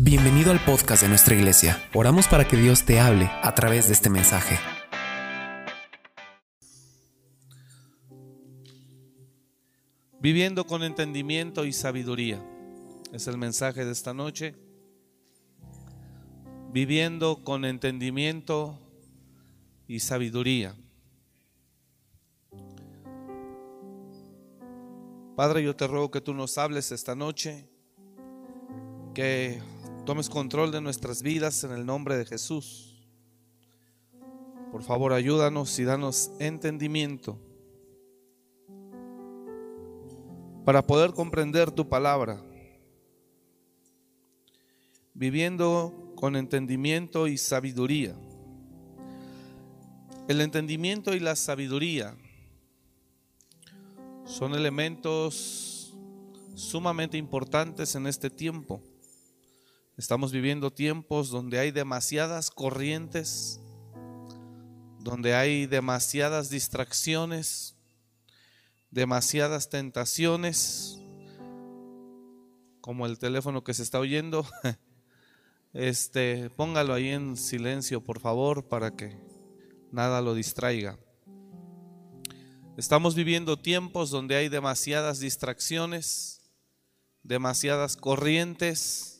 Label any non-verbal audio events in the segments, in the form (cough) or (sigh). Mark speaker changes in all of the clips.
Speaker 1: Bienvenido al podcast de nuestra iglesia. Oramos para que Dios te hable a través de este mensaje.
Speaker 2: Viviendo con entendimiento y sabiduría. Es el mensaje de esta noche. Viviendo con entendimiento y sabiduría. Padre, yo te ruego que tú nos hables esta noche, que tomes control de nuestras vidas en el nombre de Jesús. Por favor, ayúdanos y danos entendimiento para poder comprender tu palabra, viviendo con entendimiento y sabiduría. El entendimiento y la sabiduría son elementos sumamente importantes en este tiempo. Estamos viviendo tiempos donde hay demasiadas corrientes, donde hay demasiadas distracciones, demasiadas tentaciones, como el teléfono que se está oyendo. (laughs) Este, póngalo ahí en silencio, por favor, para que nada lo distraiga. Estamos viviendo tiempos donde hay demasiadas distracciones, demasiadas corrientes,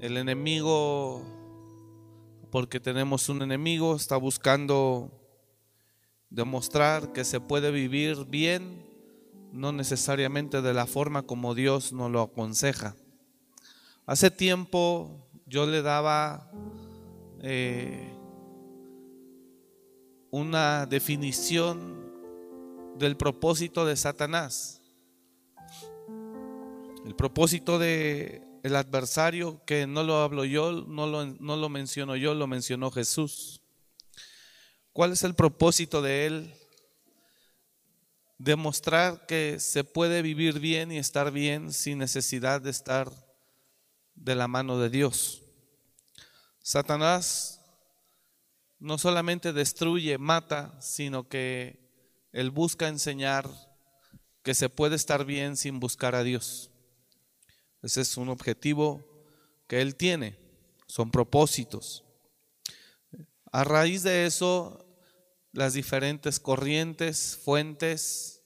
Speaker 2: el enemigo, porque tenemos un enemigo, está buscando demostrar que se puede vivir bien, no necesariamente de la forma como Dios nos lo aconseja. Hace tiempo yo le daba eh, una definición del propósito de Satanás. El propósito de el adversario, que no lo hablo yo, no lo, no lo menciono yo, lo mencionó Jesús. ¿Cuál es el propósito de él? Demostrar que se puede vivir bien y estar bien sin necesidad de estar de la mano de Dios. Satanás no solamente destruye, mata, sino que él busca enseñar que se puede estar bien sin buscar a Dios. Ese es un objetivo que él tiene, son propósitos. A raíz de eso, las diferentes corrientes, fuentes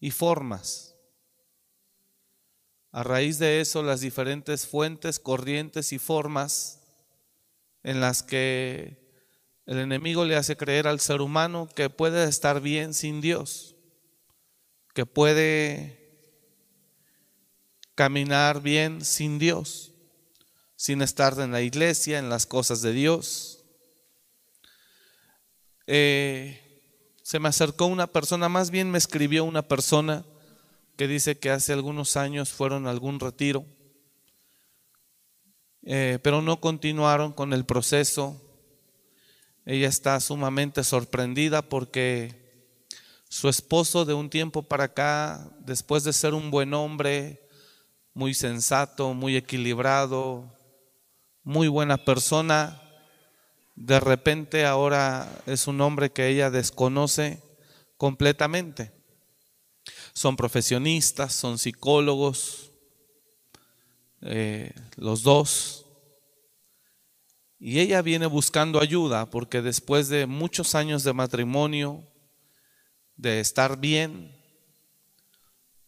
Speaker 2: y formas. A raíz de eso, las diferentes fuentes, corrientes y formas en las que el enemigo le hace creer al ser humano que puede estar bien sin Dios, que puede caminar bien sin Dios, sin estar en la iglesia, en las cosas de Dios. Eh, se me acercó una persona, más bien me escribió una persona que dice que hace algunos años fueron a algún retiro, eh, pero no continuaron con el proceso. Ella está sumamente sorprendida porque su esposo de un tiempo para acá, después de ser un buen hombre, muy sensato, muy equilibrado, muy buena persona, de repente ahora es un hombre que ella desconoce completamente. Son profesionistas, son psicólogos, eh, los dos. Y ella viene buscando ayuda porque después de muchos años de matrimonio, de estar bien,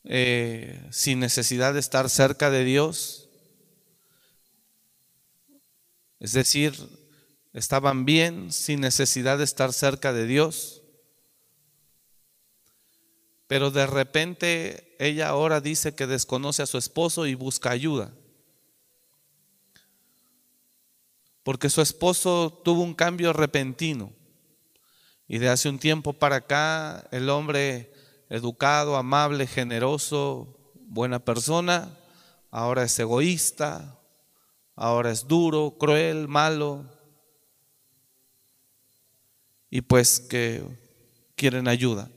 Speaker 2: eh, sin necesidad de estar cerca de Dios. Es decir, estaban bien sin necesidad de estar cerca de Dios. Pero de repente ella ahora dice que desconoce a su esposo y busca ayuda. Porque su esposo tuvo un cambio repentino. Y de hace un tiempo para acá el hombre educado, amable, generoso, buena persona, ahora es egoísta, ahora es duro, cruel, malo, y pues que quieren ayuda.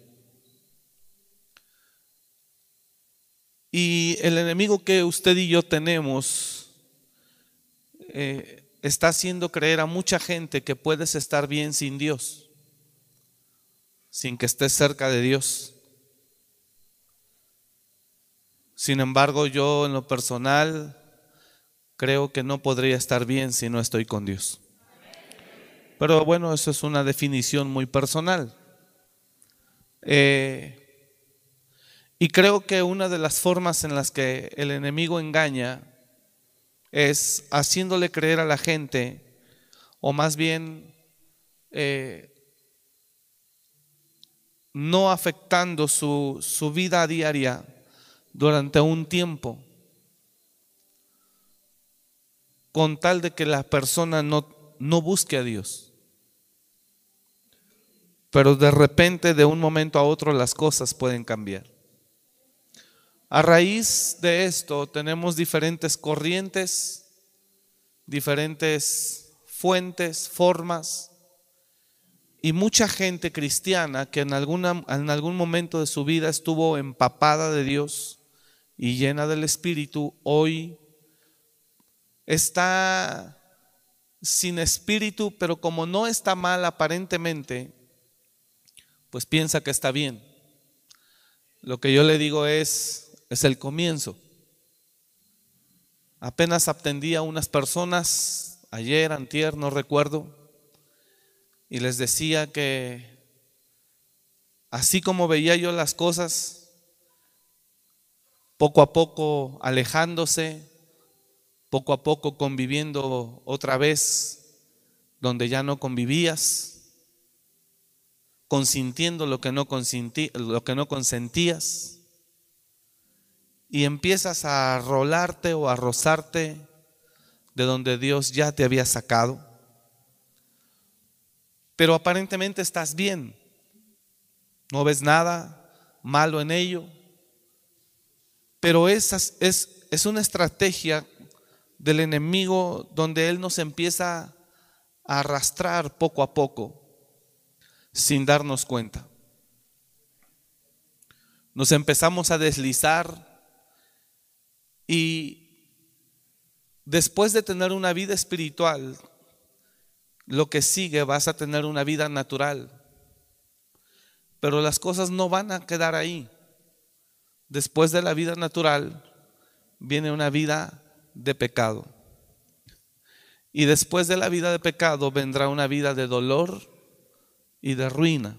Speaker 2: Y el enemigo que usted y yo tenemos eh, está haciendo creer a mucha gente que puedes estar bien sin Dios, sin que estés cerca de Dios. Sin embargo, yo en lo personal creo que no podría estar bien si no estoy con Dios. Pero bueno, eso es una definición muy personal. Eh, y creo que una de las formas en las que el enemigo engaña es haciéndole creer a la gente, o más bien eh, no afectando su, su vida diaria durante un tiempo, con tal de que la persona no, no busque a Dios. Pero de repente, de un momento a otro, las cosas pueden cambiar. A raíz de esto tenemos diferentes corrientes, diferentes fuentes, formas y mucha gente cristiana que en, alguna, en algún momento de su vida estuvo empapada de Dios y llena del Espíritu, hoy está sin espíritu, pero como no está mal aparentemente, pues piensa que está bien. Lo que yo le digo es, es el comienzo. Apenas atendí a unas personas ayer, antier, no recuerdo, y les decía que así como veía yo las cosas, poco a poco alejándose, poco a poco conviviendo otra vez donde ya no convivías, consintiendo lo que no, lo que no consentías y empiezas a rolarte o a rozarte de donde Dios ya te había sacado. Pero aparentemente estás bien. No ves nada malo en ello. Pero esa es, es una estrategia del enemigo donde Él nos empieza a arrastrar poco a poco sin darnos cuenta. Nos empezamos a deslizar y después de tener una vida espiritual, lo que sigue vas a tener una vida natural. Pero las cosas no van a quedar ahí. Después de la vida natural viene una vida de pecado. Y después de la vida de pecado vendrá una vida de dolor y de ruina.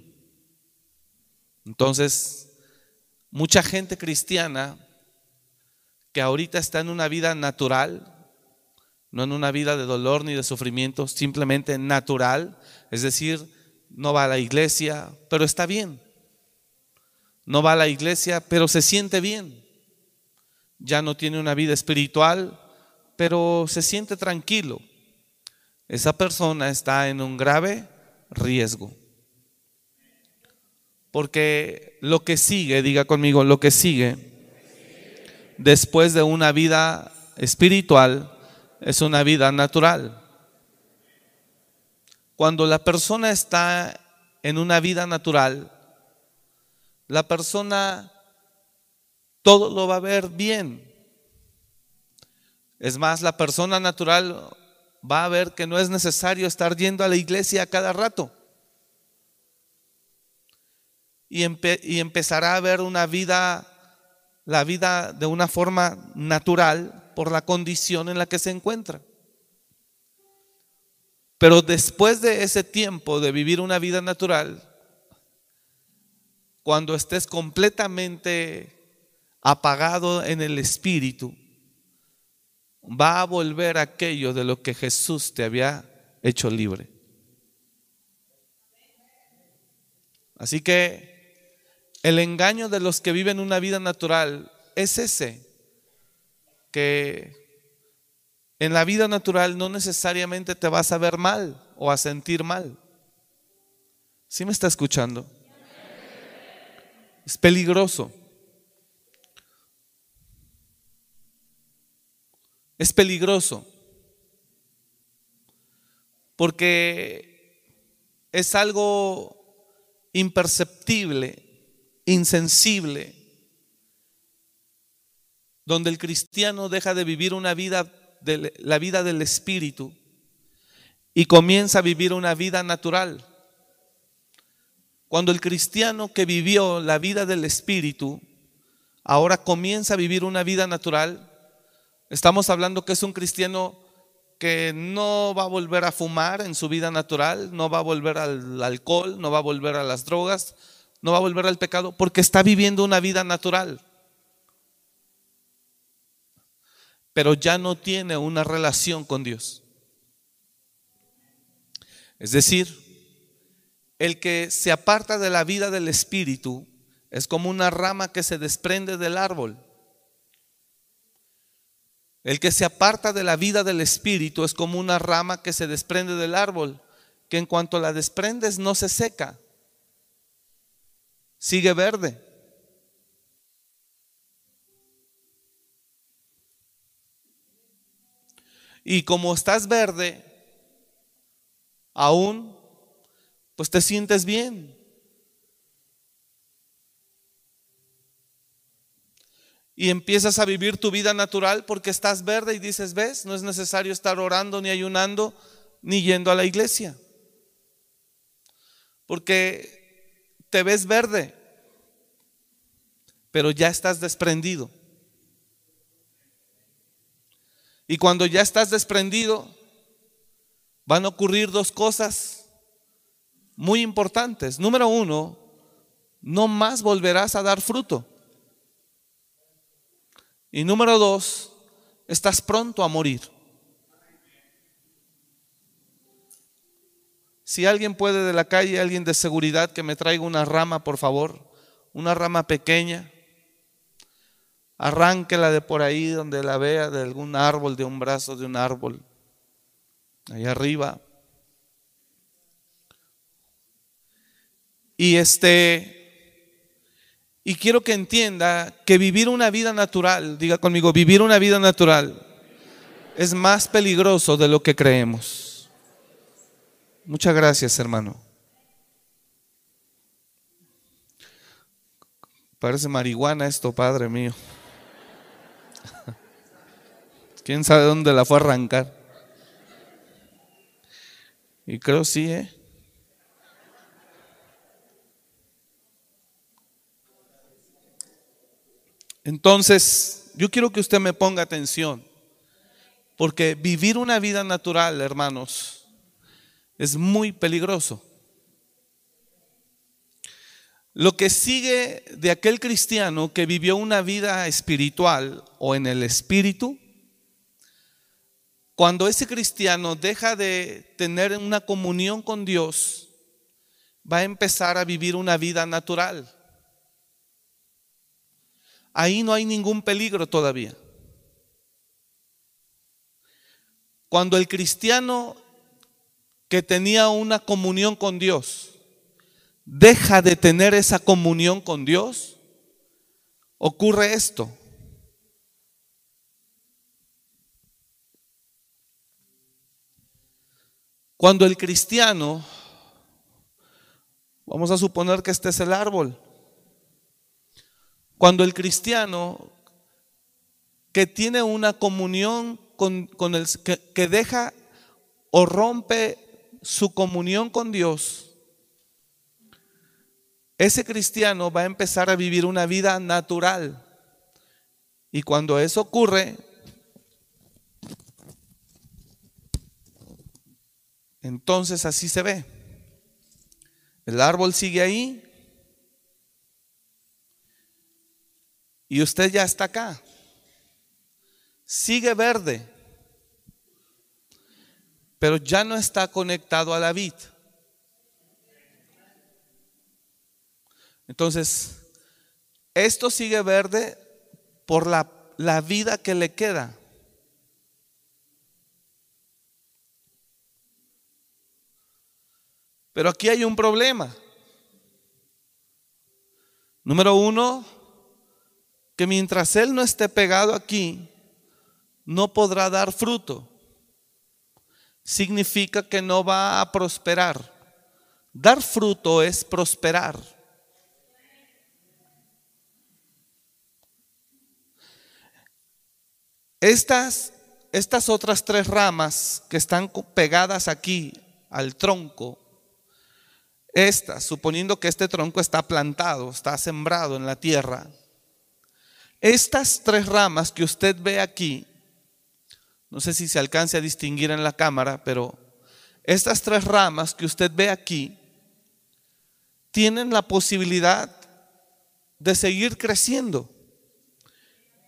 Speaker 2: Entonces, mucha gente cristiana que ahorita está en una vida natural, no en una vida de dolor ni de sufrimiento, simplemente natural, es decir, no va a la iglesia, pero está bien. No va a la iglesia, pero se siente bien. Ya no tiene una vida espiritual, pero se siente tranquilo. Esa persona está en un grave riesgo. Porque lo que sigue, diga conmigo, lo que sigue después de una vida espiritual es una vida natural. Cuando la persona está en una vida natural, la persona todo lo va a ver bien. Es más, la persona natural va a ver que no es necesario estar yendo a la iglesia a cada rato. Y, y empezará a ver una vida la vida de una forma natural por la condición en la que se encuentra. Pero después de ese tiempo de vivir una vida natural, cuando estés completamente apagado en el espíritu, va a volver aquello de lo que Jesús te había hecho libre. Así que el engaño de los que viven una vida natural es ese, que en la vida natural no necesariamente te vas a ver mal o a sentir mal. ¿Sí me está escuchando? Es peligroso. Es peligroso. Porque es algo imperceptible insensible, donde el cristiano deja de vivir una vida, de, la vida del espíritu y comienza a vivir una vida natural. Cuando el cristiano que vivió la vida del espíritu ahora comienza a vivir una vida natural, Estamos hablando que es un cristiano que no va a volver a fumar en su vida natural, no va a volver al alcohol, no va a volver a las drogas, no va a volver al pecado, porque está viviendo una vida natural. Pero ya no tiene una relación con Dios. Es decir, el que se aparta de la vida del Espíritu es como una rama que se desprende del árbol. El que se aparta de la vida del Espíritu es como una rama que se desprende del árbol, que en cuanto la desprendes no se seca, sigue verde. Y como estás verde, aún, pues te sientes bien. y empiezas a vivir tu vida natural porque estás verde y dices, ves, no es necesario estar orando ni ayunando ni yendo a la iglesia. Porque te ves verde, pero ya estás desprendido. Y cuando ya estás desprendido, van a ocurrir dos cosas muy importantes. Número uno, no más volverás a dar fruto. Y número dos, estás pronto a morir. Si alguien puede de la calle, alguien de seguridad, que me traiga una rama, por favor, una rama pequeña, arránquela de por ahí donde la vea, de algún árbol, de un brazo de un árbol, ahí arriba. Y este, y quiero que entienda que vivir una vida natural, diga conmigo, vivir una vida natural es más peligroso de lo que creemos. Muchas gracias, hermano. Parece marihuana esto, Padre mío. (laughs) ¿Quién sabe dónde la fue a arrancar? Y creo sí, ¿eh? Entonces, yo quiero que usted me ponga atención, porque vivir una vida natural, hermanos, es muy peligroso. Lo que sigue de aquel cristiano que vivió una vida espiritual o en el espíritu, cuando ese cristiano deja de tener una comunión con Dios, va a empezar a vivir una vida natural ahí no hay ningún peligro todavía. Cuando el cristiano que tenía una comunión con Dios deja de tener esa comunión con Dios, ocurre esto. Cuando el cristiano, vamos a suponer que este es el árbol, cuando el cristiano que tiene una comunión con, el que, que deja o rompe su comunión con Dios, ese cristiano va a empezar a vivir una vida natural. Y cuando eso ocurre, entonces así se ve. El árbol sigue ahí, Y usted ya está acá. Sigue verde. Pero ya no está conectado a la vid. Entonces, esto sigue verde por la, la vida que le queda. Pero aquí hay un problema. Número uno, que mientras Él no esté pegado aquí, no podrá dar fruto. Significa que no va a prosperar. Dar fruto es prosperar. Estas, estas otras tres ramas que están pegadas aquí al tronco, estas, suponiendo que este tronco está plantado, está sembrado en la tierra, estas tres ramas que usted ve aquí no sé si se alcance a distinguir en la cámara, pero estas tres ramas que usted ve aquí tienen la posibilidad de seguir creciendo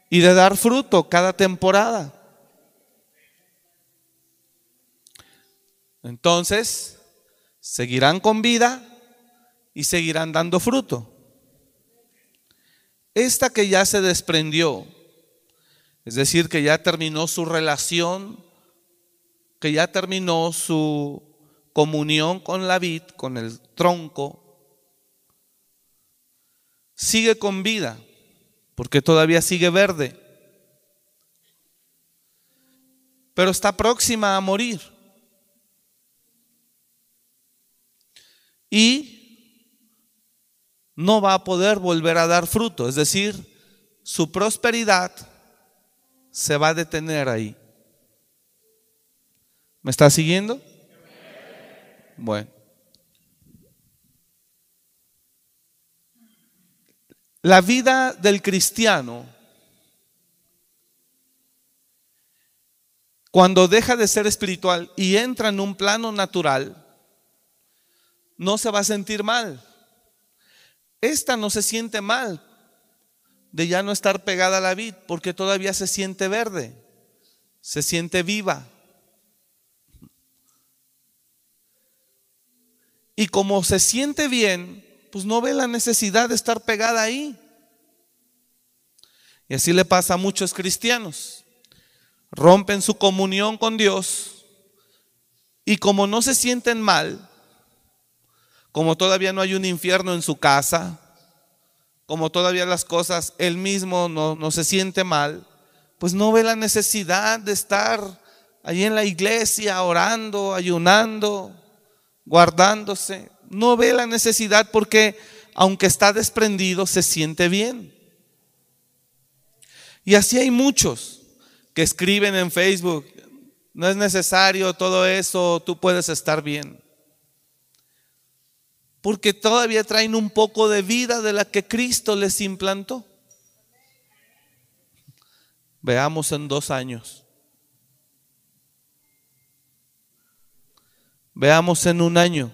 Speaker 2: y de dar fruto cada temporada. Entonces, seguirán con vida y seguirán dando fruto. Esta que ya se desprendió, es decir, que ya terminó su relación, que ya terminó su comunión con la vid, con el tronco, sigue con vida, porque todavía sigue verde, pero está próxima a morir. Y no va a poder volver a dar fruto, es decir, su prosperidad se va a detener ahí. ¿Me está siguiendo? Bueno. La vida del cristiano, cuando deja de ser espiritual y entra en un plano natural, no se va a sentir mal. Esta no se siente mal de ya no estar pegada a la vid porque todavía se siente verde, se siente viva. Y como se siente bien, pues no ve la necesidad de estar pegada ahí. Y así le pasa a muchos cristianos. Rompen su comunión con Dios y como no se sienten mal, como todavía no hay un infierno en su casa, como todavía las cosas, él mismo no, no se siente mal, pues no ve la necesidad de estar allí en la iglesia orando, ayunando, guardándose. No ve la necesidad porque aunque está desprendido, se siente bien. Y así hay muchos que escriben en Facebook, no es necesario todo eso, tú puedes estar bien. Porque todavía traen un poco de vida de la que Cristo les implantó. Veamos en dos años. Veamos en un año.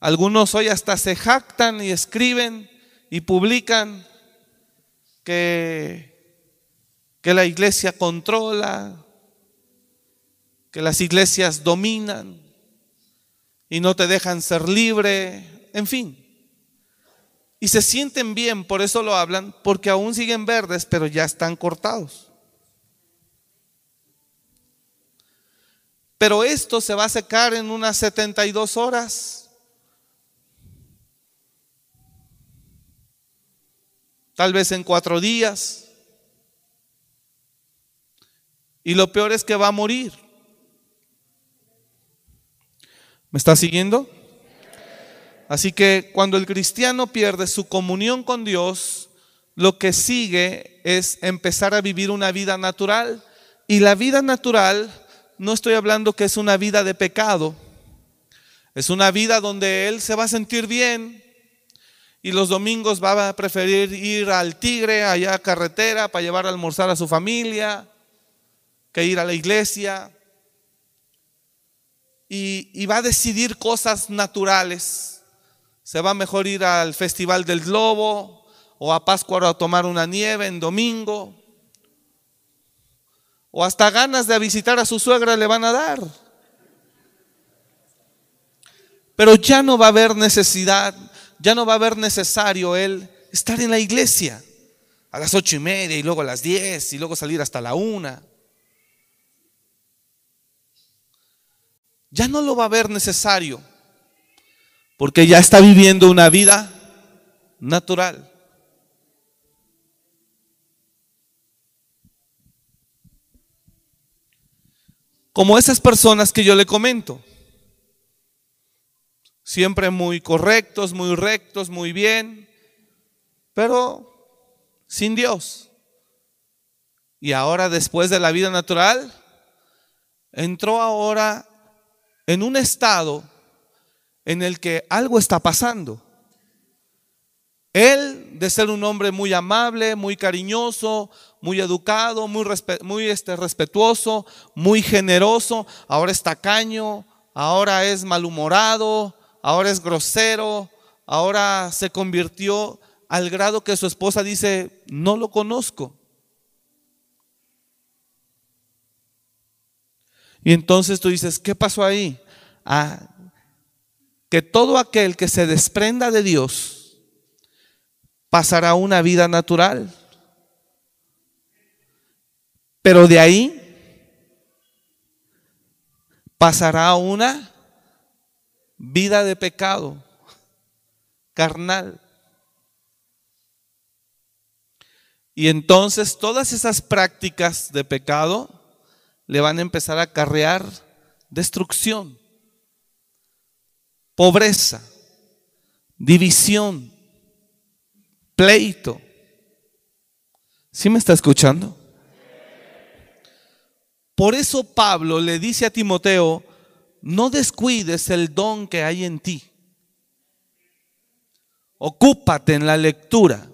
Speaker 2: Algunos hoy hasta se jactan y escriben y publican que, que la iglesia controla, que las iglesias dominan y no te dejan ser libre, en fin. Y se sienten bien, por eso lo hablan, porque aún siguen verdes, pero ya están cortados. Pero esto se va a secar en unas 72 horas. Tal vez en cuatro días. Y lo peor es que va a morir. ¿Me está siguiendo? Así que cuando el cristiano pierde su comunión con Dios, lo que sigue es empezar a vivir una vida natural. Y la vida natural no estoy hablando que es una vida de pecado. Es una vida donde él se va a sentir bien y los domingos va a preferir ir al Tigre, allá a carretera, para llevar a almorzar a su familia, que ir a la iglesia. Y, va a decidir cosas naturales. Se va mejor ir al Festival del Globo o a Pascua a tomar una nieve en domingo o hasta ganas de visitar a su suegra le van a dar. Pero ya no va a haber necesidad, ya no va a haber necesario él estar en la iglesia a las ocho y media y luego a las diez y luego salir hasta la una. Ya no lo va a ver necesario porque ya está viviendo una vida natural. como esas personas que yo le comento. Siempre muy correctos, muy rectos, muy bien, pero sin Dios. Y ahora después de la vida natural, entró ahora en un estado en el que algo está pasando. Él, de ser un hombre muy amable, muy cariñoso, muy educado, muy, este, respetuoso, muy generoso, ahora es tacaño, ahora es malhumorado, ahora es grosero, ahora se convirtió al grado que su esposa dice, no lo conozco. Y entonces tú dices, ¿qué pasó ahí? Ah, que todo aquel que se desprenda de Dios pasará una vida natural. Pero de ahí pasará una vida de pecado carnal. Y entonces todas esas prácticas de pecado le van a empezar a acarrear destrucción, pobreza, división, pleito. ¿Sí me está escuchando? Por eso Pablo le dice a Timoteo, no descuides el don que hay en ti. Ocúpate en la lectura.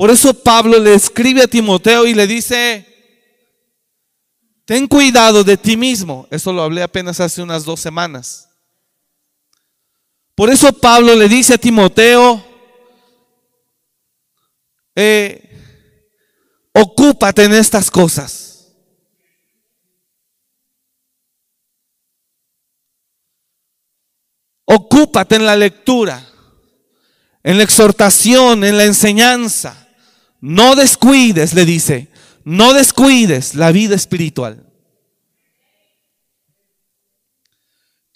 Speaker 2: Por eso Pablo le escribe a Timoteo y le dice, ten cuidado de ti mismo. Eso lo hablé apenas hace unas dos semanas. Por eso Pablo le dice a Timoteo, eh, ocúpate en estas cosas. Ocúpate en la lectura, en la exhortación, en la enseñanza. No descuides, le dice, no descuides la vida espiritual.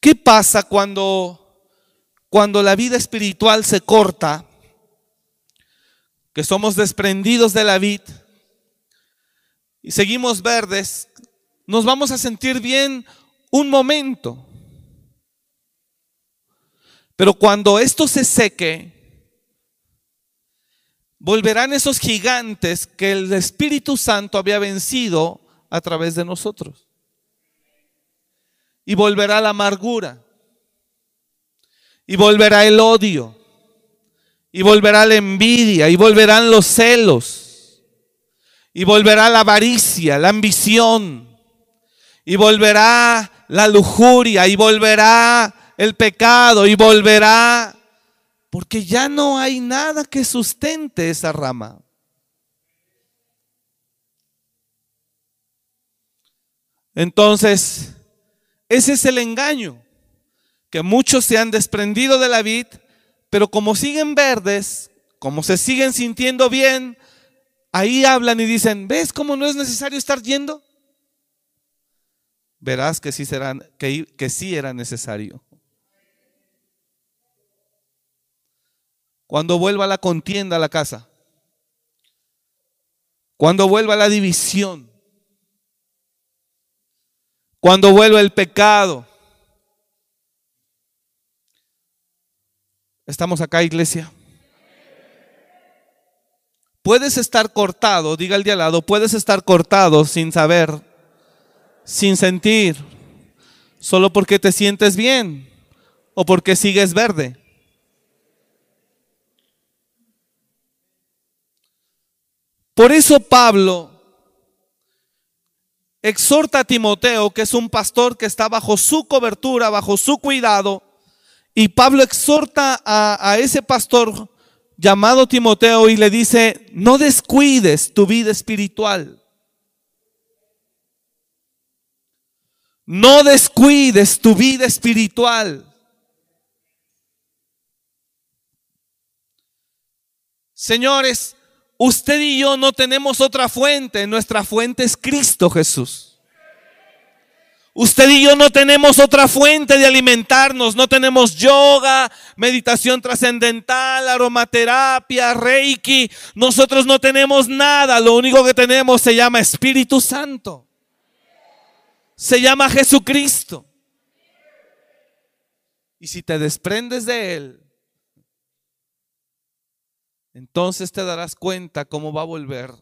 Speaker 2: ¿Qué pasa cuando cuando la vida espiritual se corta? Que somos desprendidos de la vid y seguimos verdes, nos vamos a sentir bien un momento. Pero cuando esto se seque, volverán esos gigantes que el Espíritu Santo había vencido a través de nosotros. Y volverá la amargura. Y volverá el odio. Y volverá la envidia. Y volverán los celos. Y volverá la avaricia, la ambición. Y volverá la lujuria. Y volverá el pecado. Y volverá porque ya no hay nada que sustente esa rama. Entonces, ese es el engaño, que muchos se han desprendido de la vid, pero como siguen verdes, como se siguen sintiendo bien, ahí hablan y dicen, ¿ves cómo no es necesario estar yendo? Verás que sí, que sí era necesario. Cuando vuelva la contienda a la casa. Cuando vuelva la división. Cuando vuelva el pecado. ¿Estamos acá, iglesia? Puedes estar cortado, diga el de al lado, puedes estar cortado sin saber, sin sentir, solo porque te sientes bien o porque sigues verde. Por eso Pablo exhorta a Timoteo, que es un pastor que está bajo su cobertura, bajo su cuidado, y Pablo exhorta a, ese pastor llamado Timoteo y le dice, no descuides tu vida espiritual. No descuides tu vida espiritual. Señores, Usted y yo no tenemos otra fuente, nuestra fuente es Cristo Jesús. Usted y yo no tenemos otra fuente de alimentarnos, no tenemos yoga, meditación trascendental, aromaterapia, reiki. Nosotros no tenemos nada, lo único que tenemos se llama Espíritu Santo. Se llama Jesucristo. Y si te desprendes de Él, entonces te darás cuenta cómo va a volver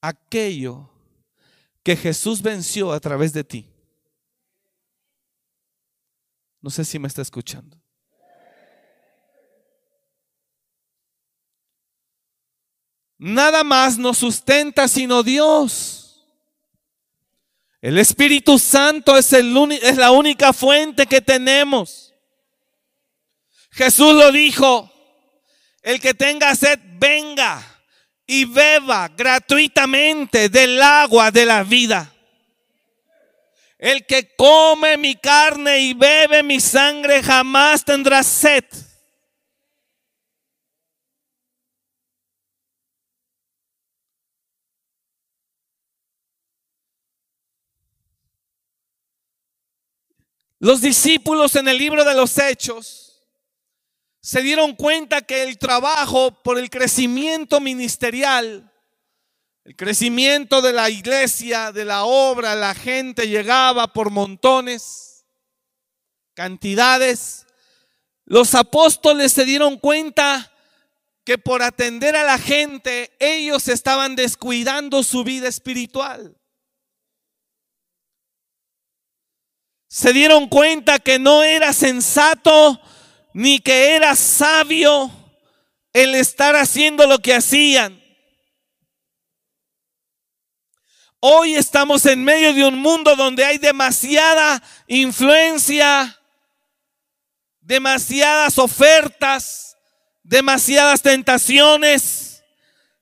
Speaker 2: aquello que Jesús venció a través de ti. No sé si me está escuchando. Nada más nos sustenta sino Dios. El Espíritu Santo es, el es la única fuente que tenemos. Jesús lo dijo, el que tenga sed, venga y beba gratuitamente del agua de la vida. El que come mi carne y bebe mi sangre jamás tendrá sed. Los discípulos en el libro de los Hechos se dieron cuenta que el trabajo por el crecimiento ministerial, el crecimiento de la iglesia, de la obra, la gente llegaba por montones, cantidades. Los apóstoles se dieron cuenta que por atender a la gente ellos estaban descuidando su vida espiritual. se dieron cuenta que no era sensato ni que era sabio el estar haciendo lo que hacían. Hoy estamos en medio de un mundo donde hay demasiada influencia, demasiadas ofertas, demasiadas tentaciones.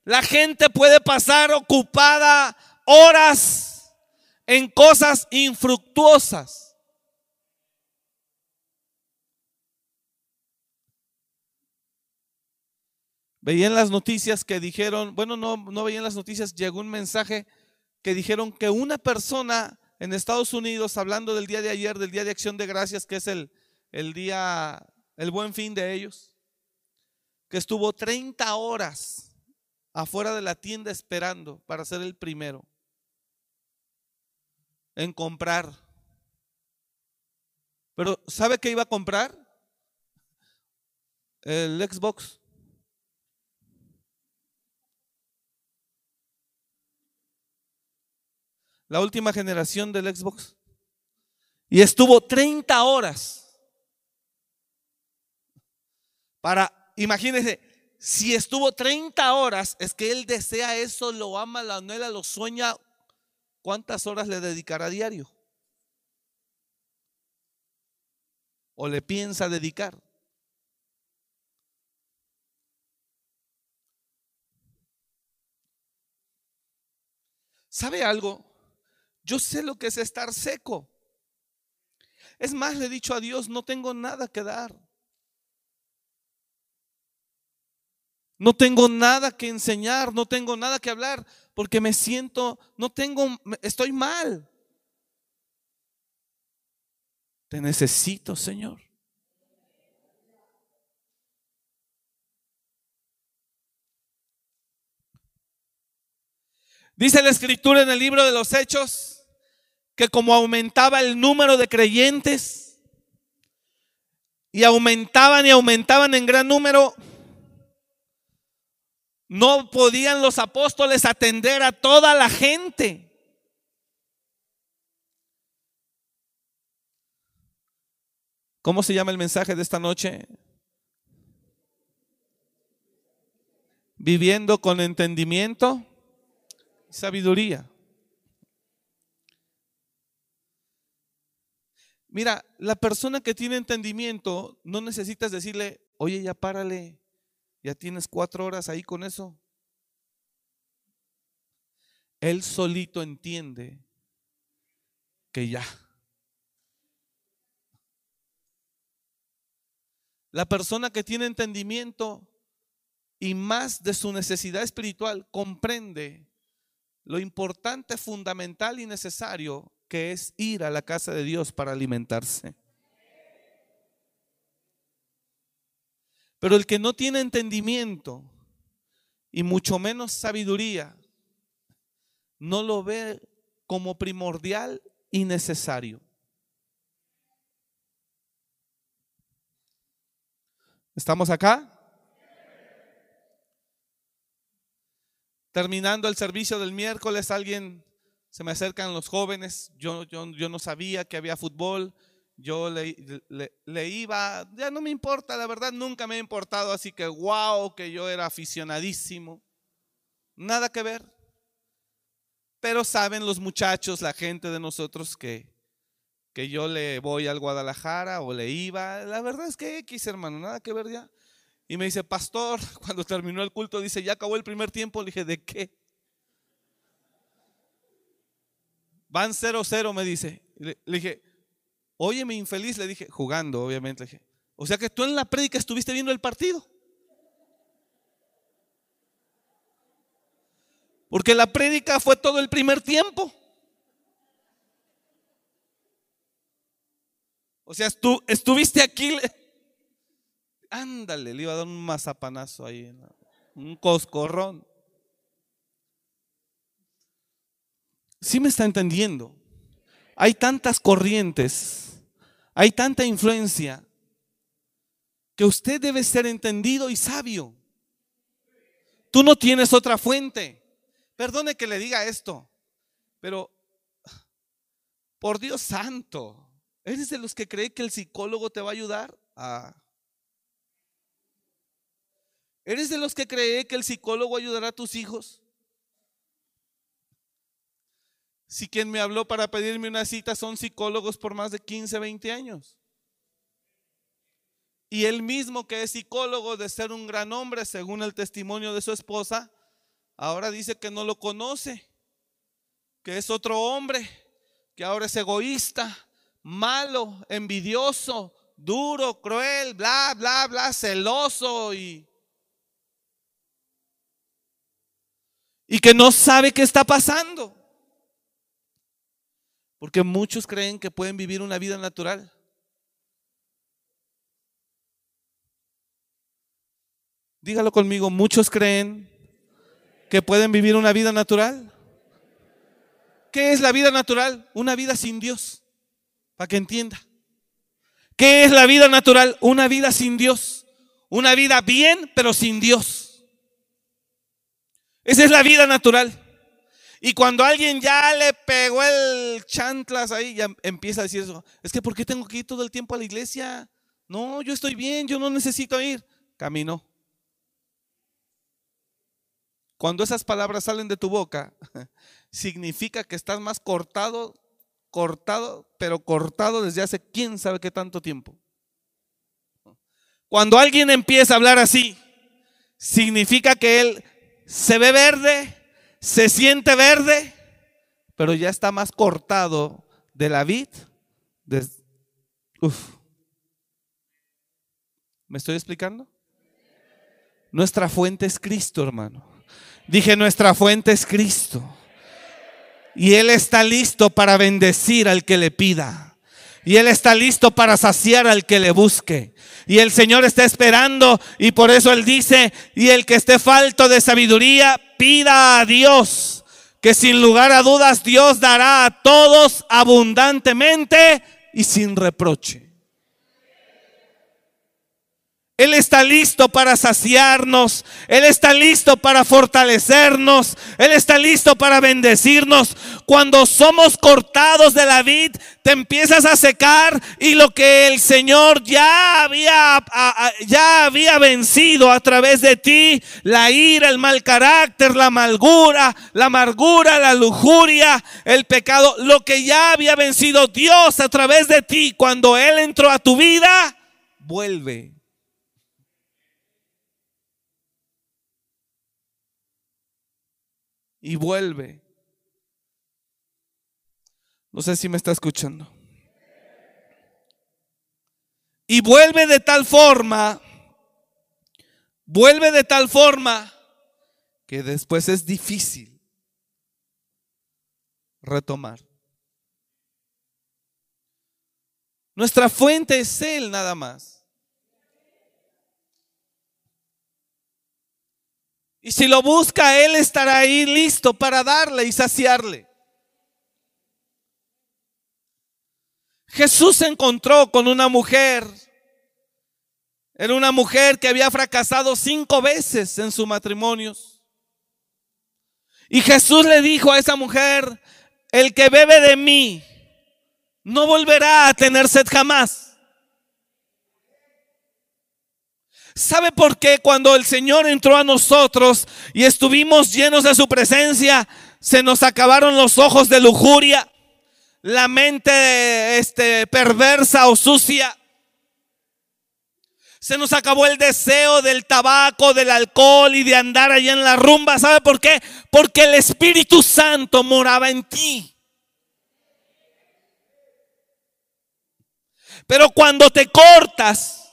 Speaker 2: La gente puede pasar ocupada horas en cosas infructuosas. Veían las noticias que dijeron, bueno, no, no veían las noticias, llegó un mensaje que dijeron que una persona en Estados Unidos, hablando del día de ayer, del día de acción de gracias, que es el, el día, el buen fin de ellos, que estuvo 30 horas afuera de la tienda esperando para ser el primero en comprar. Pero ¿sabe qué iba a comprar? El Xbox. La última generación del Xbox. Y estuvo 30 horas para, imagínense, si estuvo 30 horas, es que él desea eso, lo ama, lo anhela, lo sueña. ¿Cuántas horas le dedicará a diario? ¿O le piensa dedicar? ¿Sabe algo? Yo sé lo que es estar seco. Es más, le he dicho a Dios, no tengo nada que dar. No tengo nada que enseñar, no tengo nada que hablar, porque me siento, no tengo, estoy mal. Te necesito, Señor. Dice la escritura en el libro de los Hechos, que como aumentaba el número de creyentes y aumentaban y aumentaban en gran número, no podían los apóstoles atender a toda la gente. ¿Cómo se llama el mensaje de esta noche? Viviendo con entendimiento y sabiduría. Mira, la persona que tiene entendimiento, no necesitas decirle, oye, ya párale, ya tienes cuatro horas ahí con eso. Él solito entiende que ya. La persona que tiene entendimiento y más de su necesidad espiritual comprende lo importante, fundamental y necesario que es ir a la casa de Dios para alimentarse. Pero el que no tiene entendimiento y mucho menos sabiduría, no lo ve como primordial y necesario. ¿Estamos acá? Terminando el servicio del miércoles, alguien se me acercan los jóvenes, yo, yo, yo no sabía que había fútbol, yo le, le, iba, ya no me importa, la verdad nunca me ha importado, así que wow, que yo era aficionadísimo. Nada que ver. Pero saben los muchachos, la gente de nosotros que, que yo le voy al Guadalajara o le iba. La verdad es que X, hermano, nada que ver ya. Y me dice, pastor, (laughs) cuando terminó el culto, dice, ya acabó el primer tiempo. Le dije, ¿de qué? Van 0-0, me dice. Le, dije, óyeme infeliz, le dije, jugando, obviamente. Le dije, o sea que tú en la prédica estuviste viendo el partido. Porque la prédica fue todo el primer tiempo. O sea, tú estuviste aquí. Ándale, le iba a dar un mazapanazo ahí, un coscorrón. Sí me está entendiendo. Hay tantas corrientes, hay tanta influencia, que usted debe ser entendido y sabio. Tú no tienes otra fuente. Perdone que le diga esto, pero por Dios santo, ¿eres de los que cree que el psicólogo te va a ayudar? Ah. ¿Eres de los que cree que el psicólogo ayudará a tus hijos? Si quien me habló para pedirme una cita son psicólogos por más de 15, 20 años. Y él mismo que es psicólogo de ser un gran hombre, según el testimonio de su esposa, ahora dice que no lo conoce, que es otro hombre, que ahora es egoísta, malo, envidioso, duro, cruel, bla, bla, bla, celoso y... Y que no sabe qué está pasando. Porque muchos creen que pueden vivir una vida natural. Dígalo conmigo, muchos creen que pueden vivir una vida natural. ¿Qué es la vida natural? Una vida sin Dios, para que entienda. ¿Qué es la vida natural? Una vida sin Dios. Una vida bien, pero sin Dios. Esa es la vida natural. Y cuando alguien ya le pegó el chantlas ahí, ya empieza a decir eso. Es que ¿por qué tengo que ir todo el tiempo a la iglesia? No, yo estoy bien, yo no necesito ir. Caminó. Cuando esas palabras salen de tu boca, (laughs) significa que estás más cortado, cortado, pero cortado desde hace quién sabe qué tanto tiempo. Cuando alguien empieza a hablar así, significa que él se ve verde, se siente verde, pero ya está más cortado de la vid. ¿Me estoy explicando? Nuestra fuente es Cristo, hermano. Dije, nuestra fuente es Cristo. Y Él está listo para bendecir al que le pida. Y Él está listo para saciar al que le busque. Y el Señor está esperando y por eso Él dice, y el que esté falto de sabiduría, pida a Dios, que sin lugar a dudas Dios dará a todos abundantemente y sin reproche. Él está listo para saciarnos. Él está listo para fortalecernos. Él está listo para bendecirnos. Cuando somos cortados de la vid, te empiezas a secar y lo que el Señor ya había, ya había vencido a través de ti, la ira, el mal carácter, la amargura, la amargura, la lujuria, el pecado, lo que ya había vencido Dios a través de ti cuando Él entró a tu vida, vuelve y vuelve. No sé si me está escuchando. Y vuelve de tal forma, vuelve de tal forma que después es difícil retomar. Nuestra fuente es Él nada más. Y si lo busca, Él estará ahí listo para darle y saciarle. Jesús se encontró con una mujer. Era una mujer que había fracasado cinco veces en sus matrimonios. Y Jesús le dijo a esa mujer, el que bebe de mí no volverá a tener sed jamás. ¿Sabe por qué cuando el Señor entró a nosotros y estuvimos llenos de su presencia, se nos acabaron los ojos de lujuria, la mente este, perversa o sucia? Se nos acabó el deseo del tabaco, del alcohol y de andar allá en la rumba. ¿Sabe por qué? Porque el Espíritu Santo moraba en ti. Pero cuando te cortas,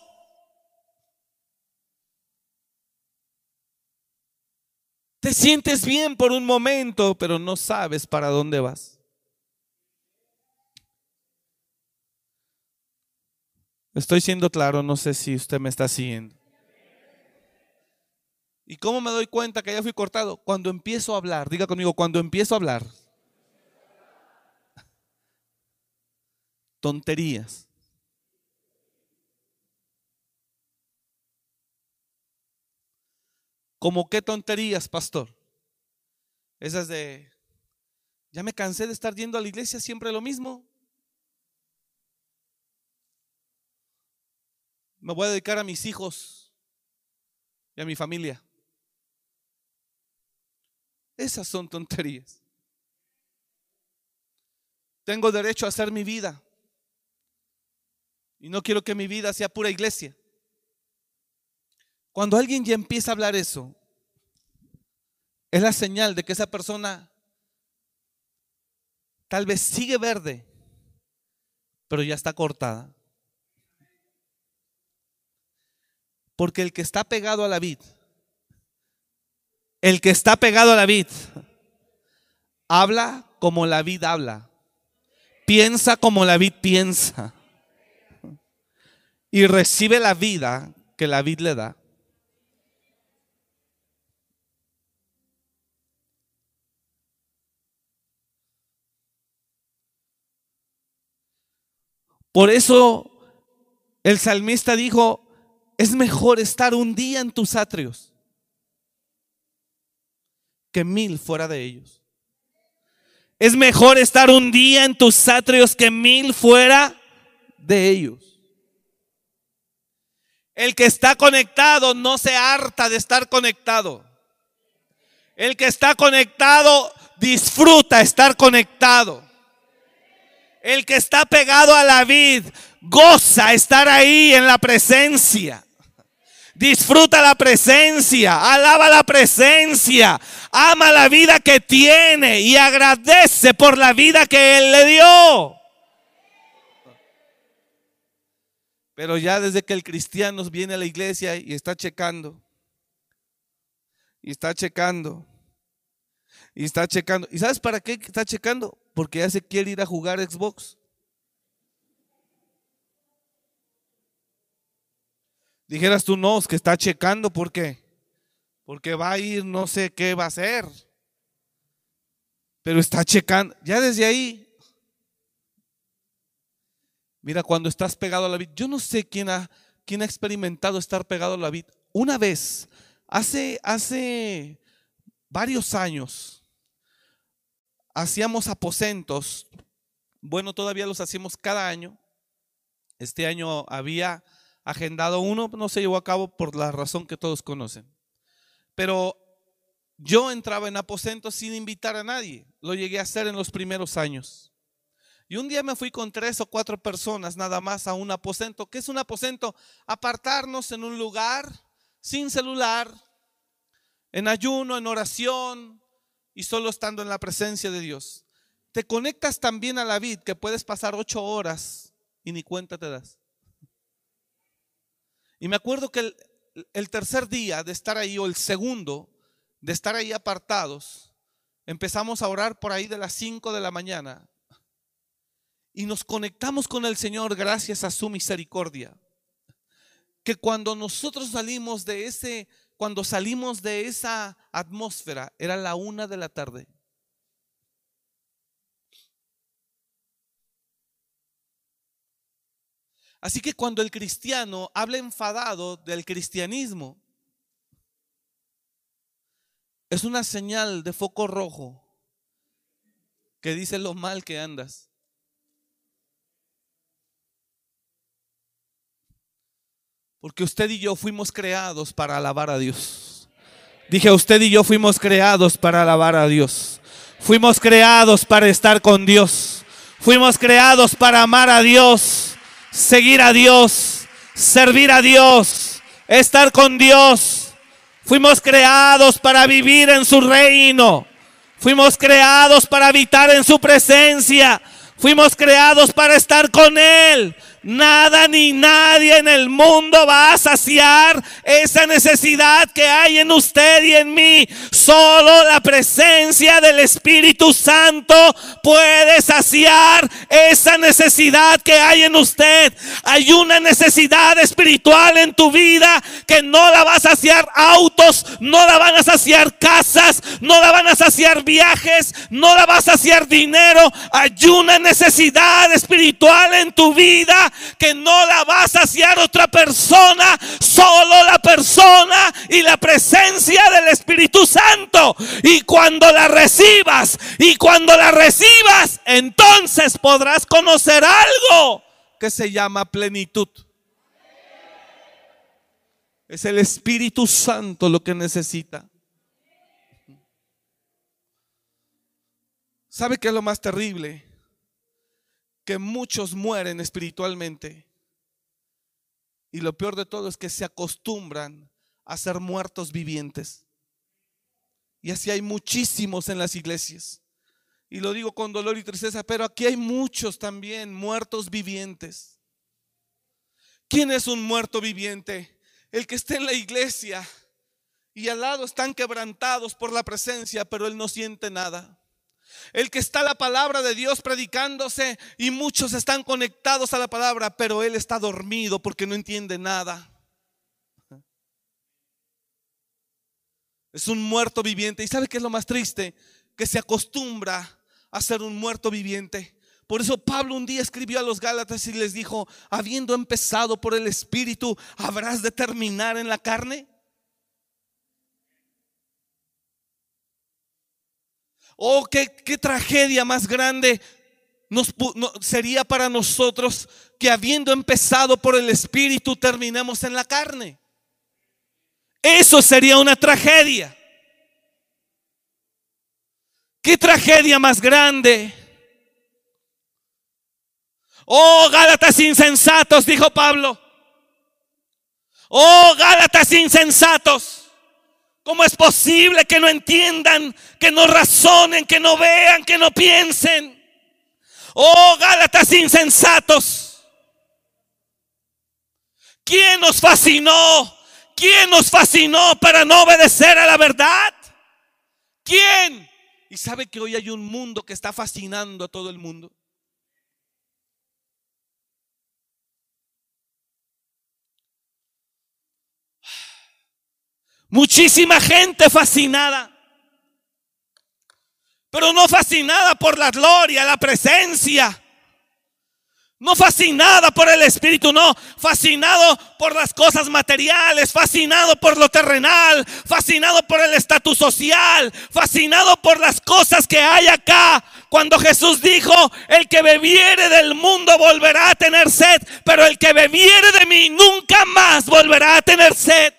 Speaker 2: Te sientes bien por un momento, pero no sabes para dónde vas. Estoy siendo claro, no sé si usted me está siguiendo. ¿Y cómo me doy cuenta que ya fui cortado? Cuando empiezo a hablar, diga conmigo, cuando empiezo a hablar. Tonterías. ¿Cómo qué tonterías, pastor? Esas de, ya me cansé de estar yendo a la iglesia siempre lo mismo. Me voy a dedicar a mis hijos y a mi familia. Esas son tonterías. Tengo derecho a hacer mi vida. Y no quiero que mi vida sea pura iglesia. Cuando alguien ya empieza a hablar eso, es la señal de que esa persona tal vez sigue verde, pero ya está cortada. Porque el que está pegado a la vid, el que está pegado a la vid, habla como la vid habla, piensa como la vid piensa y recibe la vida que la vid le da. Por eso el salmista dijo, es mejor estar un día en tus atrios que mil fuera de ellos. Es mejor estar un día en tus atrios que mil fuera de ellos. El que está conectado no se harta de estar conectado. El que está conectado disfruta estar conectado. El que está pegado a la vid goza estar ahí en la presencia. Disfruta la presencia, alaba la presencia, ama la vida que tiene y agradece por la vida que Él le dio. Pero ya desde que el cristiano viene a la iglesia y está checando, y está checando, y está checando. ¿Y sabes para qué está checando? Porque ya se quiere ir a jugar Xbox. Dijeras tú, no, es que está checando, ¿por qué? Porque va a ir, no sé qué va a hacer. Pero está checando. Ya desde ahí. Mira, cuando estás pegado a la vida, yo no sé quién ha, quién ha experimentado estar pegado a la vida. Una vez, hace, hace varios años, hacíamos aposentos. Bueno, todavía los hacíamos cada año. Este año había agendado uno, no se llevó a cabo por la razón que todos conocen. Pero yo entraba en aposentos sin invitar a nadie. Lo llegué a hacer en los primeros años. Y un día me fui con tres o cuatro personas nada más a un aposento. ¿Qué es un aposento? Apartarnos en un lugar sin celular, en ayuno, en oración, y solo estando en la presencia de Dios. Te conectas también a la vid que puedes pasar ocho horas y ni cuenta te das. Y me acuerdo que el, tercer día de estar ahí o el segundo de estar ahí apartados, empezamos a orar por ahí de las cinco de la mañana y nos conectamos con el Señor gracias a su misericordia. Que cuando nosotros salimos de ese cuando salimos de esa atmósfera, era la una de la tarde. Así que cuando el cristiano habla enfadado del cristianismo, es una señal de foco rojo que dice lo mal que andas. Porque usted y yo fuimos creados para alabar a Dios. Dije, usted y yo fuimos creados para alabar a Dios. Fuimos creados para estar con Dios. Fuimos creados para amar a Dios, seguir a Dios, servir a Dios, estar con Dios. Fuimos creados para vivir en su reino. Fuimos creados para habitar en su presencia. Fuimos creados para estar con Él. Nada ni nadie en el mundo va a saciar esa necesidad que hay en usted y en mí. Solo la presencia del Espíritu Santo puede saciar esa necesidad que hay en usted. Hay una necesidad espiritual en tu vida que no la va a saciar autos, no la van a saciar casas, no la van a saciar viajes, no la va a saciar dinero. Hay una necesidad espiritual en tu vida que no la va a saciar otra persona, solo la persona y la presencia del Espíritu Santo. Y cuando la recibas, y cuando la recibas, entonces podrás conocer algo que se llama plenitud. Es el Espíritu Santo lo que necesita. ¿Sabe qué es lo más terrible? Que muchos mueren espiritualmente. Y lo peor de todo es que se acostumbran a ser muertos vivientes. Y así hay muchísimos en las iglesias. Y lo digo con dolor y tristeza, pero aquí hay muchos también muertos vivientes. ¿Quién es un muerto viviente? El que está en la iglesia y al lado están quebrantados por la presencia, pero él no siente nada. El que está la palabra de Dios predicándose y muchos están conectados a la palabra, pero él está dormido porque no entiende nada. Es un muerto viviente. ¿Y sabe qué es lo más triste? Que se acostumbra a ser un muerto viviente. Por eso Pablo un día escribió a los Gálatas y les dijo, habiendo empezado por el Espíritu, ¿habrás de terminar en la carne? Oh, qué, tragedia más grande sería para nosotros que habiendo empezado por el Espíritu terminemos en la carne. Eso sería una tragedia. ¿Qué tragedia más grande? Oh, Gálatas insensatos, dijo Pablo. Oh, Gálatas insensatos. ¿Cómo es posible que no entiendan, que no razonen, que no vean, que no piensen? Oh, Gálatas insensatos. ¿Quién nos fascinó? ¿Quién nos fascinó para no obedecer a la verdad? ¿Quién? Y sabe que hoy hay un mundo que está fascinando a todo el mundo. Muchísima gente fascinada. Pero no fascinada por la gloria, la presencia. No fascinada por el Espíritu, no. Fascinado por las cosas materiales, fascinado por lo terrenal, fascinado por el estatus social, fascinado por las cosas que hay acá. Cuando Jesús dijo, el que bebiere del mundo volverá a tener sed, pero el que bebiere de mí nunca más volverá a tener sed.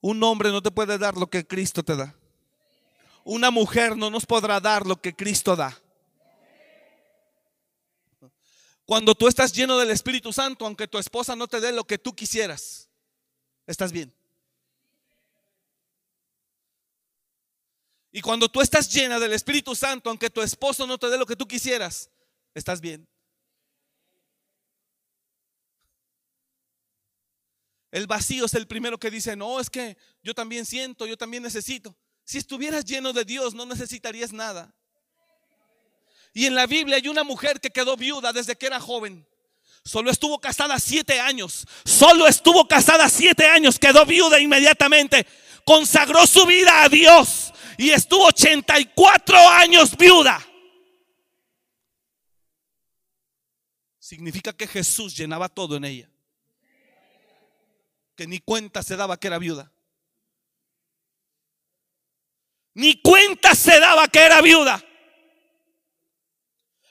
Speaker 2: Un hombre no te puede dar lo que Cristo te da. Una mujer no nos podrá dar lo que Cristo da. Cuando tú estás lleno del Espíritu Santo, aunque tu esposa no te dé lo que tú quisieras, estás bien. Y cuando tú estás llena del Espíritu Santo, aunque tu esposo no te dé lo que tú quisieras, estás bien. El vacío es el primero que dice, no, es que yo también siento, yo también necesito. Si estuvieras lleno de Dios, no necesitarías nada. Y en la Biblia hay una mujer que quedó viuda desde que era joven. Solo estuvo casada siete años. Solo estuvo casada siete años. Quedó viuda inmediatamente. Consagró su vida a Dios. Y estuvo 84 años viuda. Significa que Jesús llenaba todo en ella ni cuenta se daba que era viuda. Ni cuenta se daba que era viuda.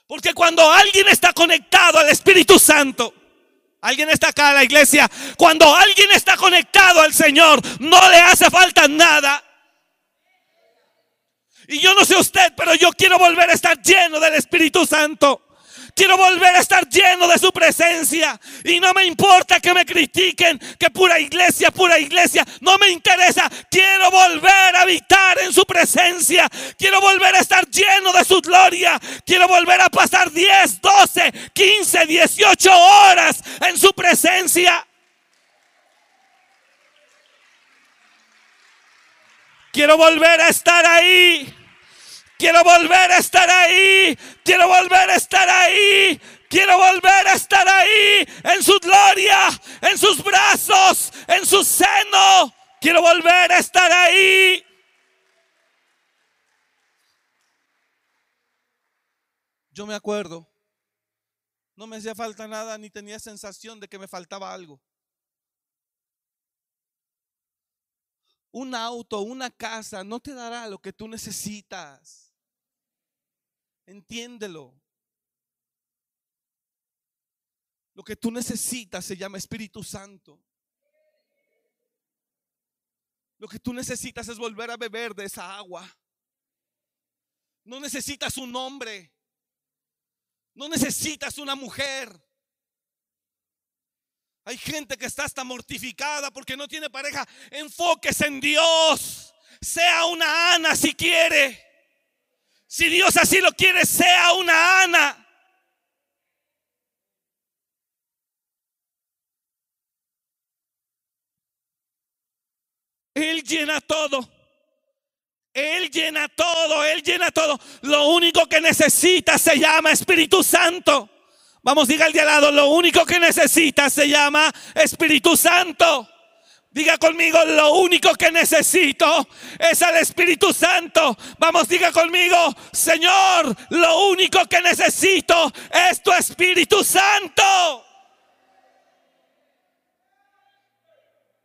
Speaker 2: Porque cuando alguien está conectado al Espíritu Santo, alguien está acá en la iglesia, cuando alguien está conectado al Señor, no le hace falta nada. Y yo no sé usted, pero yo quiero volver a estar lleno del Espíritu Santo. Quiero volver a estar lleno de su presencia. Y no me importa que me critiquen, que pura iglesia, pura iglesia. No me interesa. Quiero volver a habitar en su presencia. Quiero volver a estar lleno de su gloria. Quiero volver a pasar 10, 12, 15, 18 horas en su presencia. Quiero volver a estar ahí. Quiero volver a estar ahí. Quiero volver a estar ahí. Quiero volver a estar ahí en su gloria, en sus brazos, en su seno. Quiero volver a estar ahí. Yo me acuerdo, no me hacía falta nada ni tenía sensación de que me faltaba algo. Un auto, una casa no te dará lo que tú necesitas. Entiéndelo. Lo que tú necesitas se llama Espíritu Santo. Lo que tú necesitas es volver a beber de esa agua. No necesitas un hombre. No necesitas una mujer. Hay gente que está hasta mortificada porque no tiene pareja. Enfóquese en Dios. Sea una Ana si quiere. Si Dios así lo quiere, sea una Ana. Él llena todo. Él llena todo, Él llena todo. Lo único que necesita se llama Espíritu Santo. Vamos, diga al de al lado, lo único que necesita se llama Espíritu Santo. Diga conmigo, lo único que necesito es al Espíritu Santo. Vamos, diga conmigo, Señor, lo único que necesito es tu Espíritu Santo.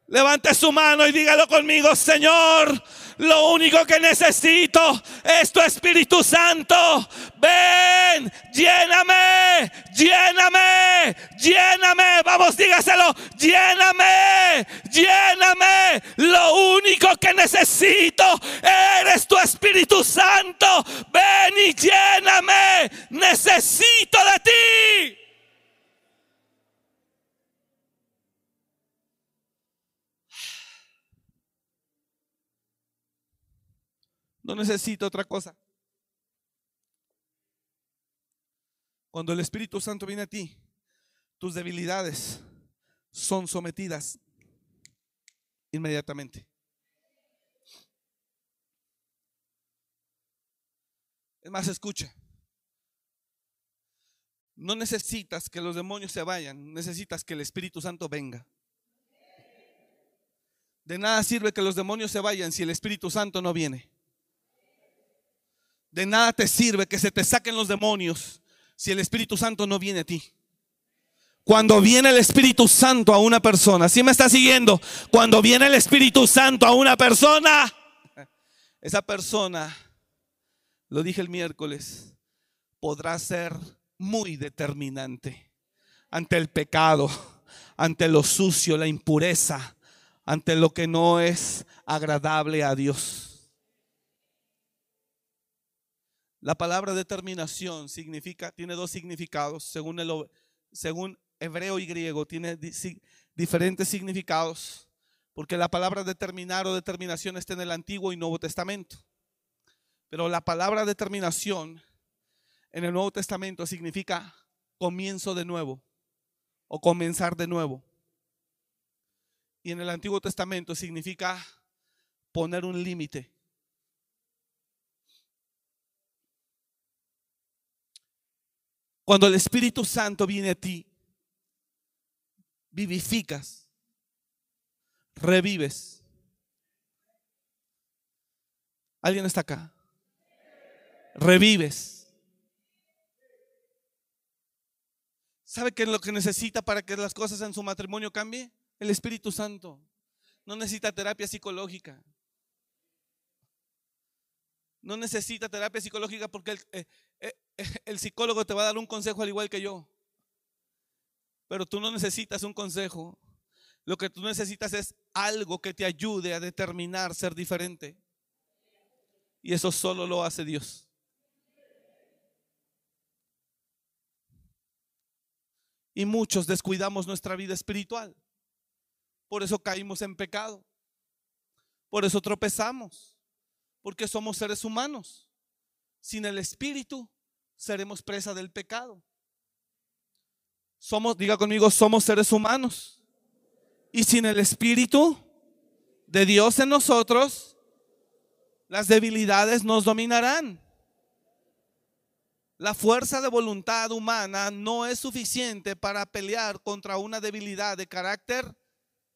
Speaker 2: Levante su mano y dígalo conmigo, Señor, lo único que necesito es tu Espíritu Santo. Ven, lléname, lléname, lléname. Vamos, dígaselo, lléname, lléname. Lo único que necesito eres tu Espíritu Santo. Ven y lléname. Necesito de ti. No necesito otra cosa. Cuando el Espíritu Santo viene a ti, tus debilidades son sometidas inmediatamente. Es más, escucha. No necesitas que los demonios se vayan, necesitas que el Espíritu Santo venga. De nada sirve que los demonios se vayan si el Espíritu Santo no viene. De nada te sirve que se te saquen los demonios si el Espíritu Santo no viene a ti. Cuando viene el Espíritu Santo a una persona, si me está siguiendo? Cuando viene el Espíritu Santo a una persona, esa persona, lo dije el miércoles, podrá ser muy determinante ante el pecado, ante lo sucio, la impureza, ante lo que no es agradable a Dios. La palabra determinación significa, tiene dos significados, según, hebreo y griego, tiene diferentes significados, porque la palabra determinar o determinación está en el Antiguo y Nuevo Testamento. Pero la palabra determinación en el Nuevo Testamento significa comienzo de nuevo o comenzar de nuevo. Y en el Antiguo Testamento significa poner un límite. Cuando el Espíritu Santo viene a ti, vivificas, revives. ¿Alguien está acá? Revives. ¿Sabe qué es lo que necesita para que las cosas en su matrimonio cambien? El Espíritu Santo. No necesita terapia psicológica. No necesita terapia psicológica porque el, eh, eh, el psicólogo te va a dar un consejo al igual que yo. Pero tú no necesitas un consejo. Lo que tú necesitas es algo que te ayude a determinar ser diferente. Y eso solo lo hace Dios. Y muchos descuidamos nuestra vida espiritual. Por eso caímos en pecado. Por eso tropezamos. Porque somos seres humanos. Sin el espíritu seremos presa del pecado. Somos, diga conmigo, somos seres humanos. Y sin el espíritu de Dios en nosotros, las debilidades nos dominarán. La fuerza de voluntad humana no es suficiente para pelear contra una debilidad de carácter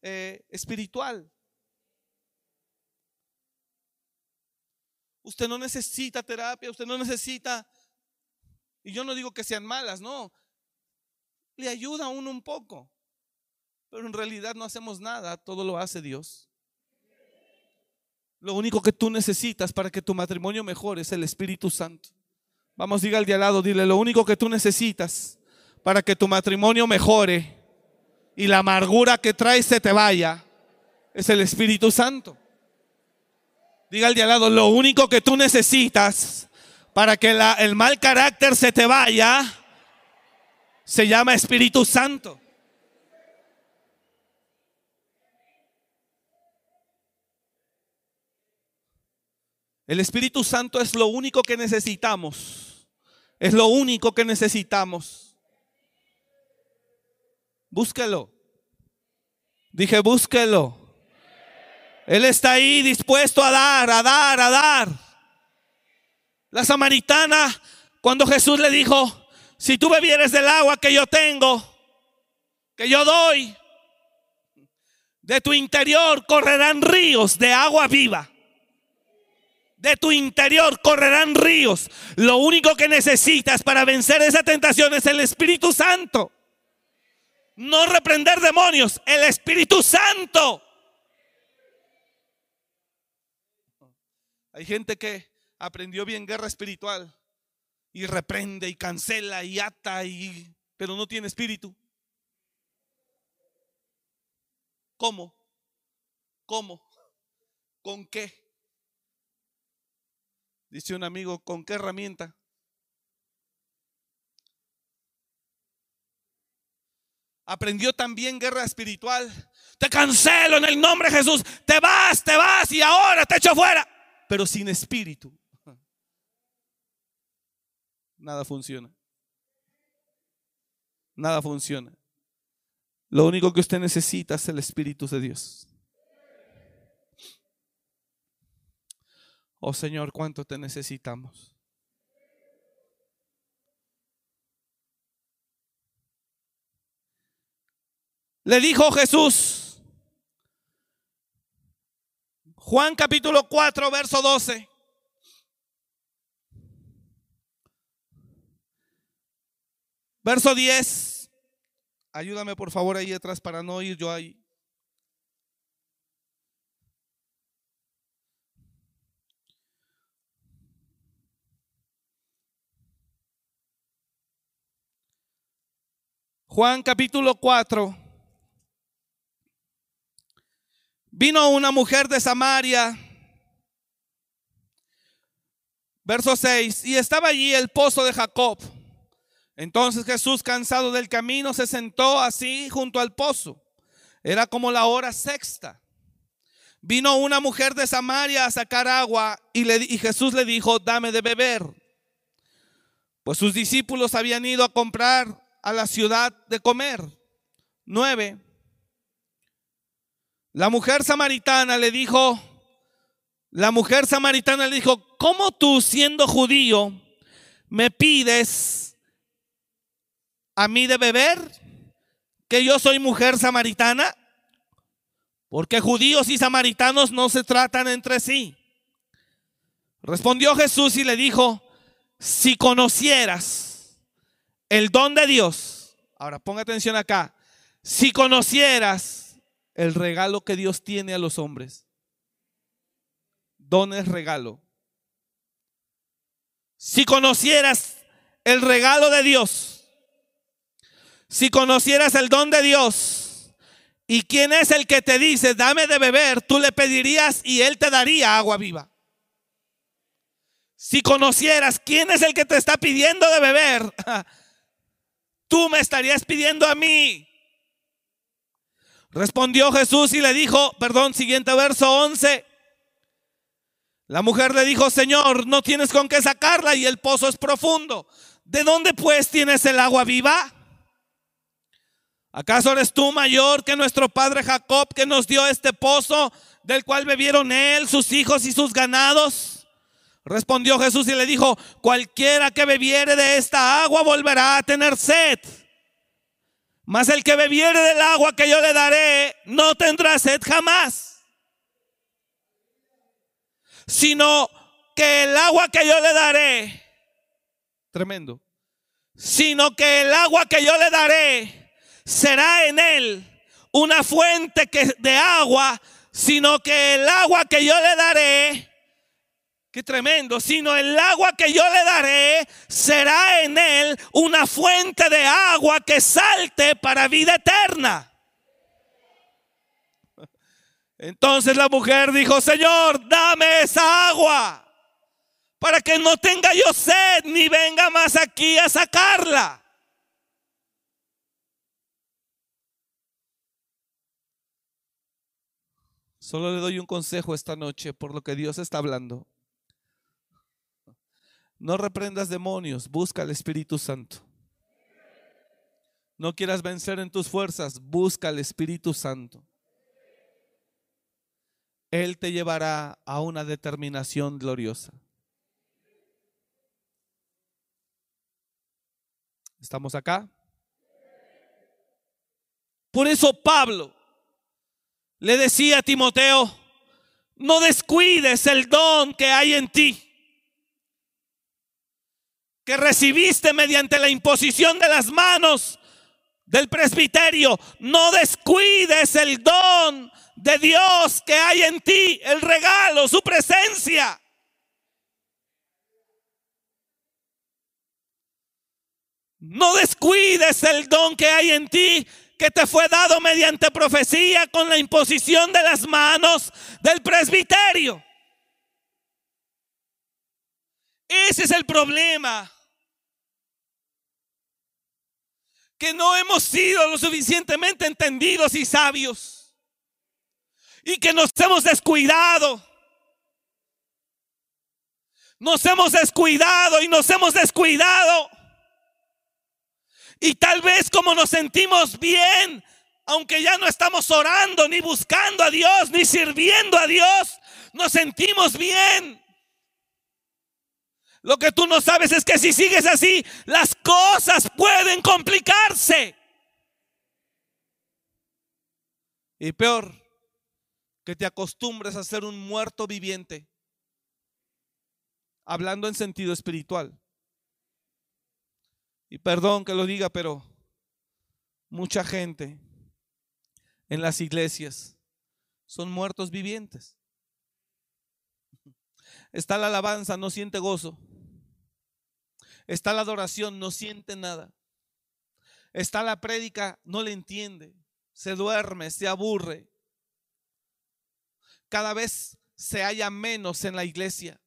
Speaker 2: eh, espiritual. Usted no necesita terapia, usted no necesita, y yo no digo que sean malas, no, le ayuda a uno un poco, pero en realidad no hacemos nada, todo lo hace Dios. Lo único que tú necesitas para que tu matrimonio mejore es el Espíritu Santo. Vamos, diga al de al lado, dile, lo único que tú necesitas para que tu matrimonio mejore y la amargura que traes se te vaya es el Espíritu Santo. Diga al de al lado, lo único que tú necesitas para que el mal carácter se te vaya se llama Espíritu Santo. El Espíritu Santo es lo único que necesitamos. Es lo único que necesitamos. Búsquelo. Dije, búsquelo. Él está ahí dispuesto a dar, a dar, a dar. La samaritana, cuando Jesús le dijo, si tú bebieres del agua que yo tengo, que yo doy, de tu interior correrán ríos de agua viva de tu interior correrán ríos. Lo único que necesitas para vencer esa tentación es el Espíritu Santo. No reprender demonios, el Espíritu Santo. Hay gente que aprendió bien guerra espiritual y reprende y cancela y ata y pero no tiene espíritu. ¿Cómo? ¿Cómo? ¿Con qué? Dice un amigo, ¿con qué herramienta? Aprendió también guerra espiritual. Te cancelo en el nombre de Jesús. Te vas, te vas y ahora te echo fuera. Pero sin espíritu. Nada funciona. Nada funciona. Lo único que usted necesita es el Espíritu de Dios. Oh Señor, cuánto te necesitamos. Le dijo Jesús, Juan capítulo 4, verso 12. Verso 10. Ayúdame por favor ahí atrás para no ir yo ahí. Juan capítulo 4. Vino una mujer de Samaria, verso 6, y estaba allí el pozo de Jacob. Entonces Jesús, cansado del camino, se sentó así junto al pozo. Era como la hora sexta. Vino una mujer de Samaria a sacar agua y, Jesús le dijo, dame de beber. Pues sus discípulos habían ido a comprar a la ciudad de comer. Nueve. La mujer samaritana le dijo, la mujer samaritana le dijo, ¿cómo tú siendo judío me pides a mí de beber? Que yo soy mujer samaritana. Porque judíos y samaritanos no se tratan entre sí. Respondió Jesús y le dijo, si conocieras el don de Dios, ahora ponga atención acá, si conocieras el regalo que Dios tiene a los hombres, don es regalo. Si conocieras el regalo de Dios, si conocieras el don de Dios, y quién es el que te dice, dame de beber, tú le pedirías y él te daría agua viva. Si conocieras quién es el que te está pidiendo de beber, (laughs) tú me estarías pidiendo a mí. Respondió Jesús y le dijo, perdón, siguiente verso 11. La mujer le dijo, Señor, no tienes con qué sacarla y el pozo es profundo. ¿De dónde pues tienes el agua viva? ¿Acaso eres tú mayor que nuestro padre Jacob que nos dio este pozo del cual bebieron él, sus hijos y sus ganados? Respondió Jesús y le dijo, cualquiera que bebiere de esta agua volverá a tener sed. Mas el que bebiere del agua que yo le daré no tendrá sed jamás. Sino que el agua que yo le daré, tremendo, sino que el agua que yo le daré será en él una fuente que, de agua, sino que el agua que yo le daré, qué tremendo, sino el agua que yo le daré será en él una fuente de agua que salte para vida eterna. Entonces la mujer dijo, Señor, dame esa agua para que no tenga yo sed ni venga más aquí a sacarla. Solo le doy un consejo esta noche por lo que Dios está hablando. No reprendas demonios, busca al Espíritu Santo. No quieras vencer en tus fuerzas, busca al Espíritu Santo. Él te llevará a una determinación gloriosa. ¿Estamos acá? Por eso Pablo le decía a Timoteo, no descuides el don que hay en ti, que recibiste mediante la imposición de las manos del presbiterio. No descuides el don de Dios que hay en ti, el regalo, su presencia. No descuides el don que hay en ti, que te fue dado mediante profecía con la imposición de las manos del presbiterio. Ese es el problema. Que no hemos sido lo suficientemente entendidos y sabios y que nos hemos descuidado. Nos hemos descuidado y nos hemos descuidado. Y tal vez como nos sentimos bien, aunque ya no estamos orando, ni buscando a Dios, ni sirviendo a Dios, nos sentimos bien. Lo que tú no sabes es que si sigues así, las cosas pueden complicarse. Y peor, que te acostumbres a ser un muerto viviente, hablando en sentido espiritual. Y perdón que lo diga, pero mucha gente en las iglesias son muertos vivientes. Está la alabanza, no siente gozo. Está la adoración, no siente nada. Está la prédica, no le entiende. Se duerme, se aburre cada vez se halla menos en la iglesia.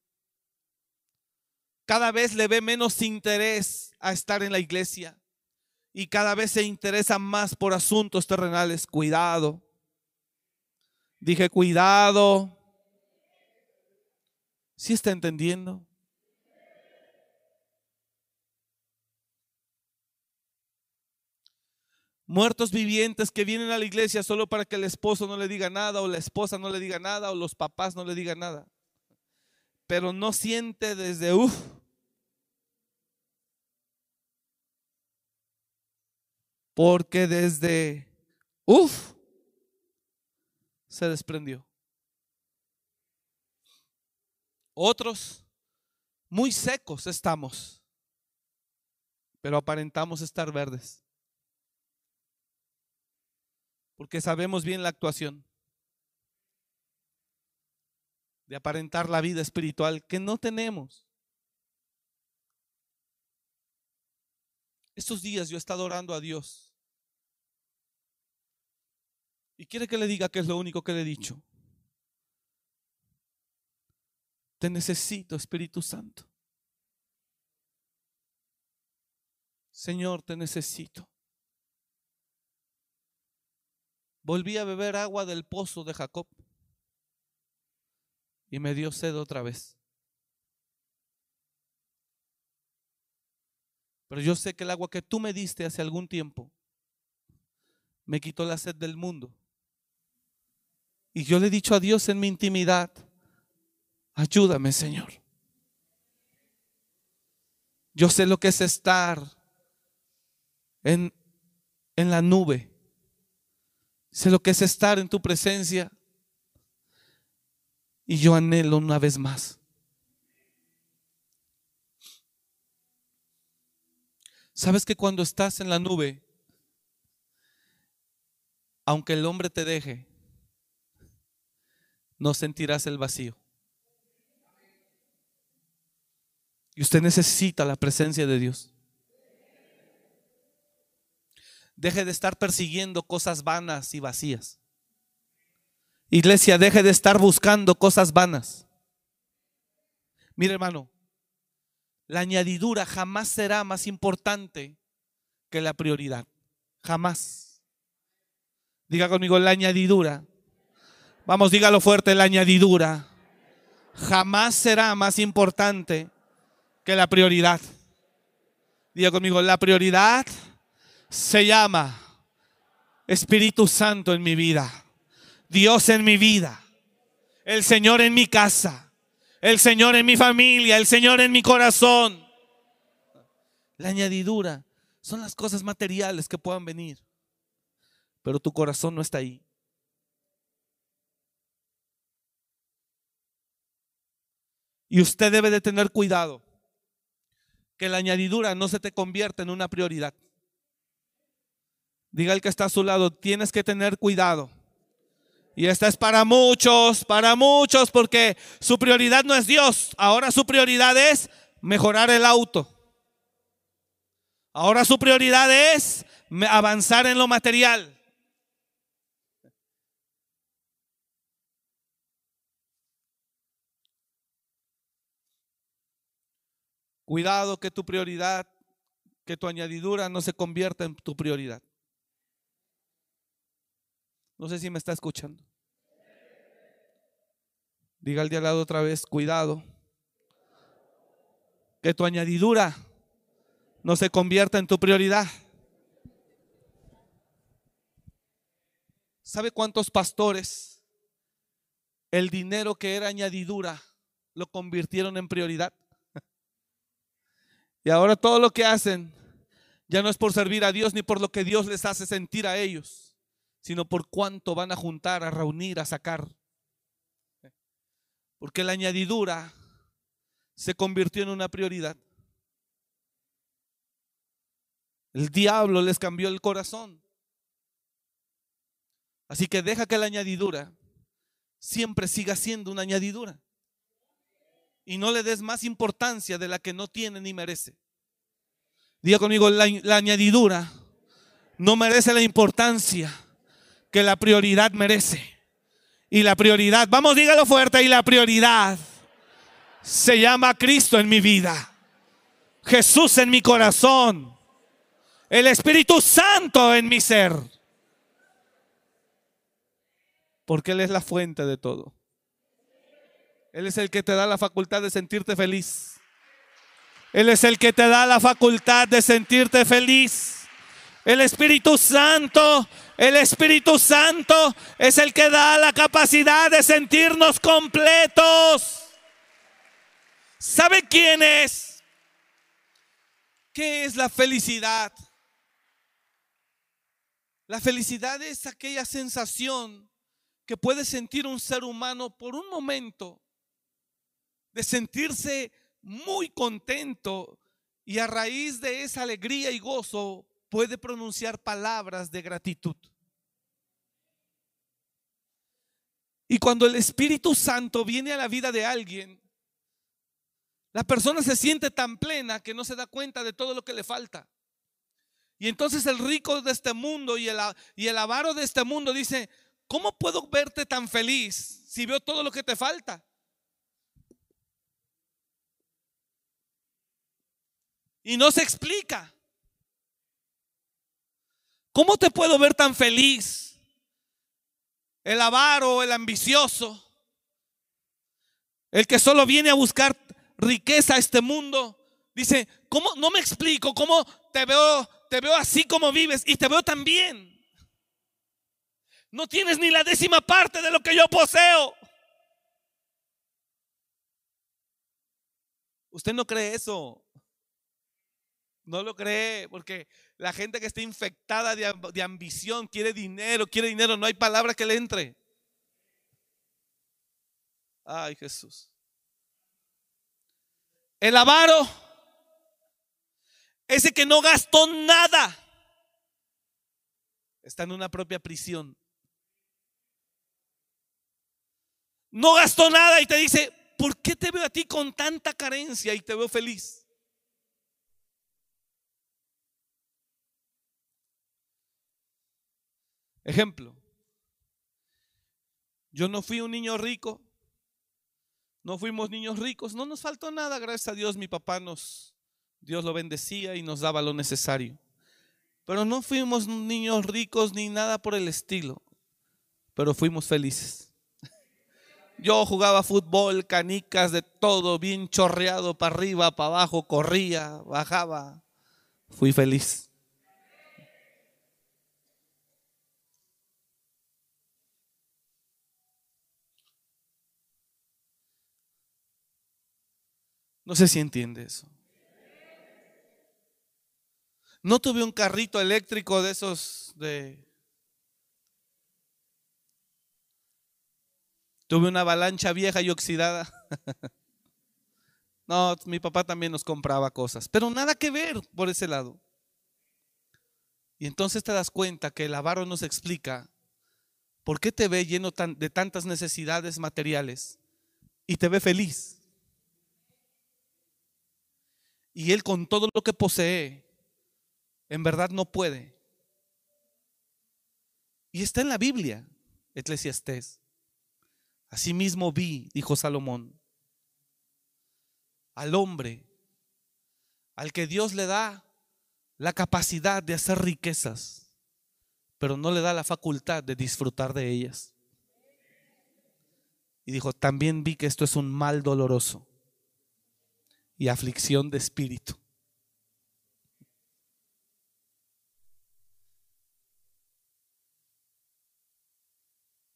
Speaker 2: Cada vez le ve menos interés a estar en la iglesia. Y cada vez se interesa más por asuntos terrenales. Cuidado. Dije, cuidado. ¿Sí está entendiendo? Muertos vivientes que vienen a la iglesia solo para que el esposo no le diga nada o la esposa no le diga nada o los papás no le digan nada. Pero no siente desde uff. Porque desde uff se desprendió. Otros muy secos estamos, pero aparentamos estar verdes porque sabemos bien la actuación de aparentar la vida espiritual que no tenemos. Estos días yo he estado orando a Dios. Y quiere que le diga que es lo único que le he dicho. Te necesito, Espíritu Santo. Señor, te necesito. Volví a beber agua del pozo de Jacob y me dio sed otra vez. Pero yo sé que el agua que tú me diste hace algún tiempo me quitó la sed del mundo. Y yo le he dicho a Dios en mi intimidad, ayúdame Señor. Yo sé lo que es estar en, en la nube. Sé lo que es estar en tu presencia. Y yo anhelo una vez más. ¿Sabes que cuando estás en la nube, aunque el hombre te deje, no sentirás el vacío? Y usted necesita la presencia de Dios. Deje de estar persiguiendo cosas vanas y vacías. Iglesia, deje de estar buscando cosas vanas. Mire hermano, la añadidura jamás será más importante que la prioridad. Jamás. Diga conmigo la añadidura. Vamos, dígalo fuerte, la añadidura. Jamás será más importante que la prioridad. Diga conmigo, la prioridad se llama Espíritu Santo en mi vida, Dios en mi vida, el Señor en mi casa, el Señor en mi familia, el Señor en mi corazón. La añadidura son las cosas materiales que puedan venir, pero tu corazón no está ahí. Y usted debe de tener cuidado que la añadidura no se te convierta en una prioridad. Diga el que está a su lado, tienes que tener cuidado. Y esta es para muchos, para muchos, porque su prioridad no es Dios. Ahora su prioridad es mejorar el auto. Ahora su prioridad es avanzar en lo material. Cuidado que tu prioridad, que tu añadidura no se convierta en tu prioridad. No sé si me está escuchando. Diga al de al lado otra vez, cuidado. Que tu añadidura no se convierta en tu prioridad. ¿Sabe cuántos pastores el dinero que era añadidura lo convirtieron en prioridad? (laughs) Y ahora todo lo que hacen ya no es por servir a Dios ni por lo que Dios les hace sentir a ellos sino por cuánto van a juntar, a reunir, a sacar. Porque la añadidura se convirtió en una prioridad. El diablo les cambió el corazón. Así que deja que la añadidura siempre siga siendo una añadidura. Y no le des más importancia de la que no tiene ni merece. Diga conmigo, la, la añadidura no merece la importancia que la prioridad merece. Y la prioridad, vamos, dígalo fuerte, y la prioridad se llama Cristo en mi vida, Jesús en mi corazón, el Espíritu Santo en mi ser. Porque Él es la fuente de todo. Él es el que te da la facultad de sentirte feliz. Él es el que te da la facultad de sentirte feliz. El Espíritu Santo el Espíritu Santo es el que da la capacidad de sentirnos completos. ¿Sabe quién es? ¿Qué es la felicidad? La felicidad es aquella sensación que puede sentir un ser humano por un momento de sentirse muy contento y a raíz de esa alegría y gozo puede pronunciar palabras de gratitud. Y cuando el Espíritu Santo viene a la vida de alguien, la persona se siente tan plena que no se da cuenta de todo lo que le falta. Y entonces el rico de este mundo y el, y el avaro de este mundo dice, ¿cómo puedo verte tan feliz si veo todo lo que te falta? Y no se explica. ¿Cómo te puedo ver tan feliz? El avaro, el ambicioso, el que solo viene a buscar riqueza a este mundo, dice, ¿cómo no me explico cómo te veo, te veo así como vives y te veo tan bien? No tienes ni la décima parte de lo que yo poseo. Usted no cree eso. No lo cree porque la gente que está infectada de, ambición quiere dinero, quiere dinero, no hay palabra que le entre. Ay, Jesús. El avaro, ese que no gastó nada, está en una propia prisión. No gastó nada y te dice, ¿por qué te veo a ti con tanta carencia y te veo feliz? Ejemplo, yo no fui un niño rico, no fuimos niños ricos, no nos faltó nada, gracias a Dios mi papá nos, Dios lo bendecía y nos daba lo necesario. Pero no fuimos niños ricos ni nada por el estilo, pero fuimos felices. Yo jugaba fútbol, canicas, de todo, bien chorreado para arriba, para abajo, corría, bajaba. Fui feliz. No sé si entiende eso. No tuve un carrito eléctrico de esos de... Tuve una avalancha vieja y oxidada. (laughs) no, mi papá también nos compraba cosas, pero nada que ver por ese lado. Y entonces te das cuenta que el avaro nos explica por qué te ve lleno de tantas necesidades materiales y te ve feliz. Y él con todo lo que posee, en verdad no puede. Y está en la Biblia, Eclesiastés. Asimismo vi, dijo Salomón, al hombre, al que Dios le da la capacidad de hacer riquezas, pero no le da la facultad de disfrutar de ellas. Y dijo, también vi que esto es un mal doloroso y aflicción de espíritu.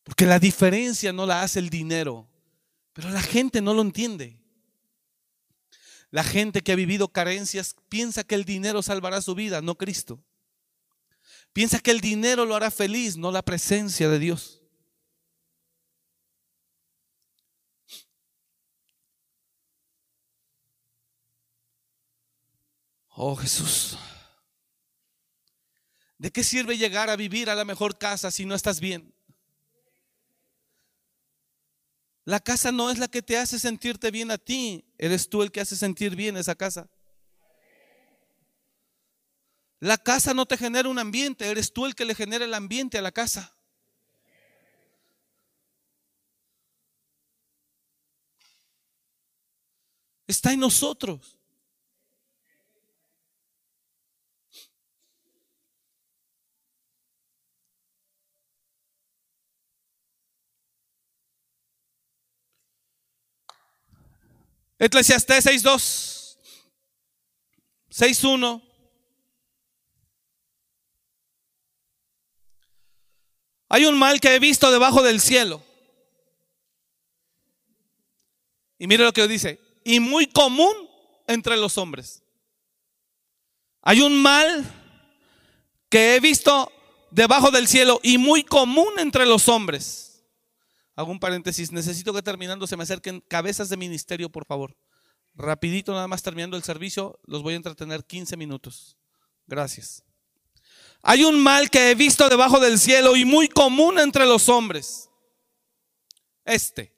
Speaker 2: Porque la diferencia no la hace el dinero, pero la gente no lo entiende. La gente que ha vivido carencias piensa que el dinero salvará su vida, no Cristo. Piensa que el dinero lo hará feliz, no la presencia de Dios. Oh Jesús, ¿de qué sirve llegar a vivir a la mejor casa si no estás bien? La casa no es la que te hace sentirte bien a ti, eres tú el que hace sentir bien esa casa. La casa no te genera un ambiente, eres tú el que le genera el ambiente a la casa. Está en nosotros. Eclesiastés 6.2, 6.1. Hay un mal que he visto debajo del cielo. Y mire lo que dice. Y muy común entre los hombres. Hay un mal que he visto debajo del cielo y muy común entre los hombres Hago un paréntesis. Necesito que terminando se me acerquen cabezas de ministerio, por favor. Rapidito, nada más terminando el servicio, los voy a entretener 15 minutos. Gracias. Hay un mal que he visto debajo del cielo y muy común entre los hombres. Este.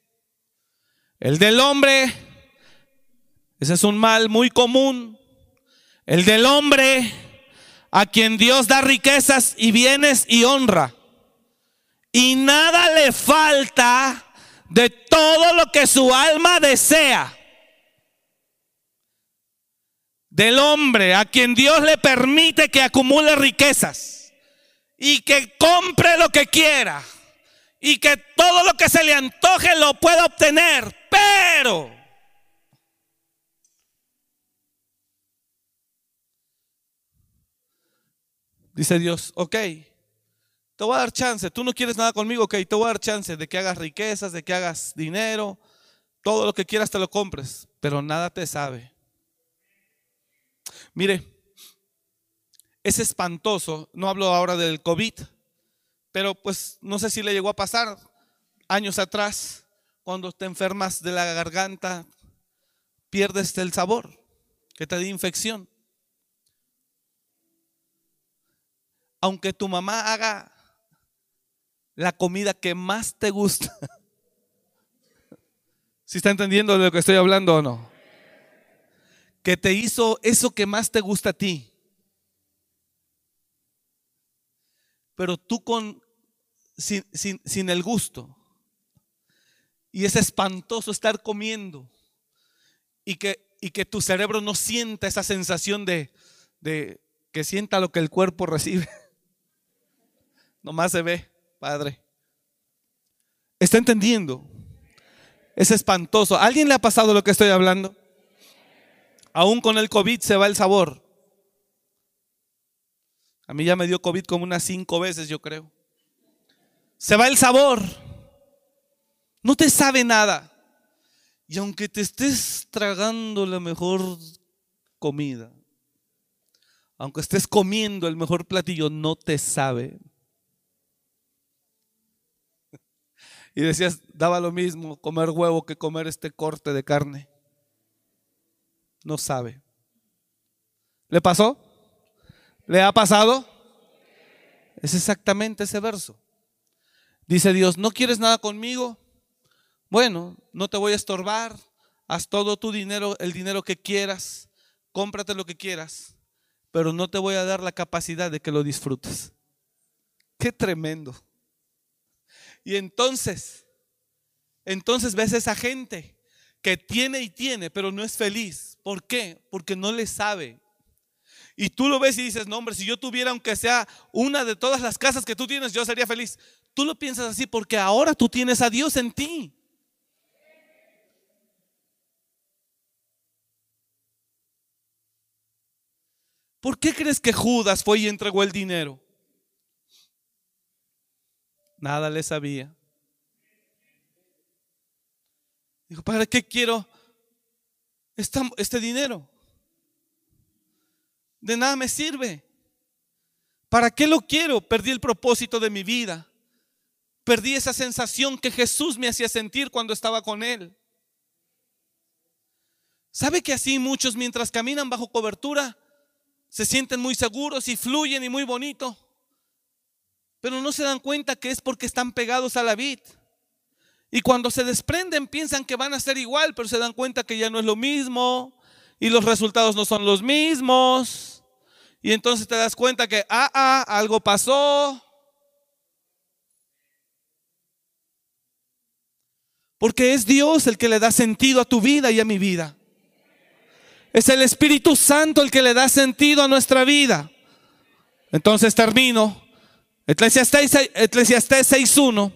Speaker 2: El del hombre. Ese es un mal muy común. El del hombre a quien Dios da riquezas y bienes y honra. Y nada le falta de todo lo que su alma desea. Del hombre a quien Dios le permite que acumule riquezas y que compre lo que quiera y que todo lo que se le antoje lo pueda obtener. Pero Dice Dios, ok, te voy a dar chance, tú no quieres nada conmigo, ok, te voy a dar chance de que hagas riquezas, de que hagas dinero, todo lo que quieras te lo compres, pero nada te sabe. Mire, es espantoso, no hablo ahora del COVID, pero pues no sé si le llegó a pasar años atrás, cuando te enfermas de la garganta, pierdes el sabor, que te da infección. aunque tu mamá haga la comida que más te gusta. ¿Si está entendiendo de lo que estoy hablando o no? Que te hizo eso que más te gusta a ti. Pero tú con sin, sin el gusto. Y es espantoso estar comiendo y que, y que tu cerebro no sienta esa sensación de, de que sienta lo que el cuerpo recibe. (laughs) Nomás se ve, Padre. ¿Está entendiendo? Es espantoso. ¿A alguien le ha pasado lo que estoy hablando? Aún con el COVID se va el sabor. A mí ya me dio COVID como unas cinco veces, yo creo. Se va el sabor. No te sabe nada. Y aunque te estés tragando la mejor comida, aunque estés comiendo el mejor platillo, no te sabe. Y decías, daba lo mismo comer huevo que comer este corte de carne. No sabe. ¿Le pasó? ¿Le ha pasado? Es exactamente ese verso. Dice Dios, ¿no quieres nada conmigo? Bueno, no te voy a estorbar. Haz todo tu dinero, el dinero que quieras. Cómprate lo que quieras. Pero no te voy a dar la capacidad de que lo disfrutes. Qué tremendo. Y entonces, entonces ves esa gente que tiene y tiene, pero no es feliz. ¿Por qué? Porque no le sabe. Y tú lo ves y dices, no hombre, si yo tuviera aunque sea una de todas las casas que tú tienes, yo sería feliz. Tú lo piensas así porque ahora tú tienes a Dios en ti. ¿Por qué crees que Judas fue y entregó el dinero? Nada le sabía. Dijo, ¿para qué quiero este dinero? De nada me sirve. ¿Para qué lo quiero? Perdí el propósito de mi vida. Perdí esa sensación que Jesús me hacía sentir cuando estaba con Él. ¿Sabe que así muchos mientras caminan bajo cobertura se sienten muy seguros y fluyen y muy bonito? Pero no se dan cuenta que es porque están pegados a la vid. Y cuando se desprenden piensan que van a ser igual, pero se dan cuenta que ya no es lo mismo y los resultados no son los mismos. Y entonces te das cuenta que, ah, ah, algo pasó. Porque es Dios el que le da sentido a tu vida y a mi vida. Es el Espíritu Santo el que le da sentido a nuestra vida. Entonces termino Eclesiastés, 6.1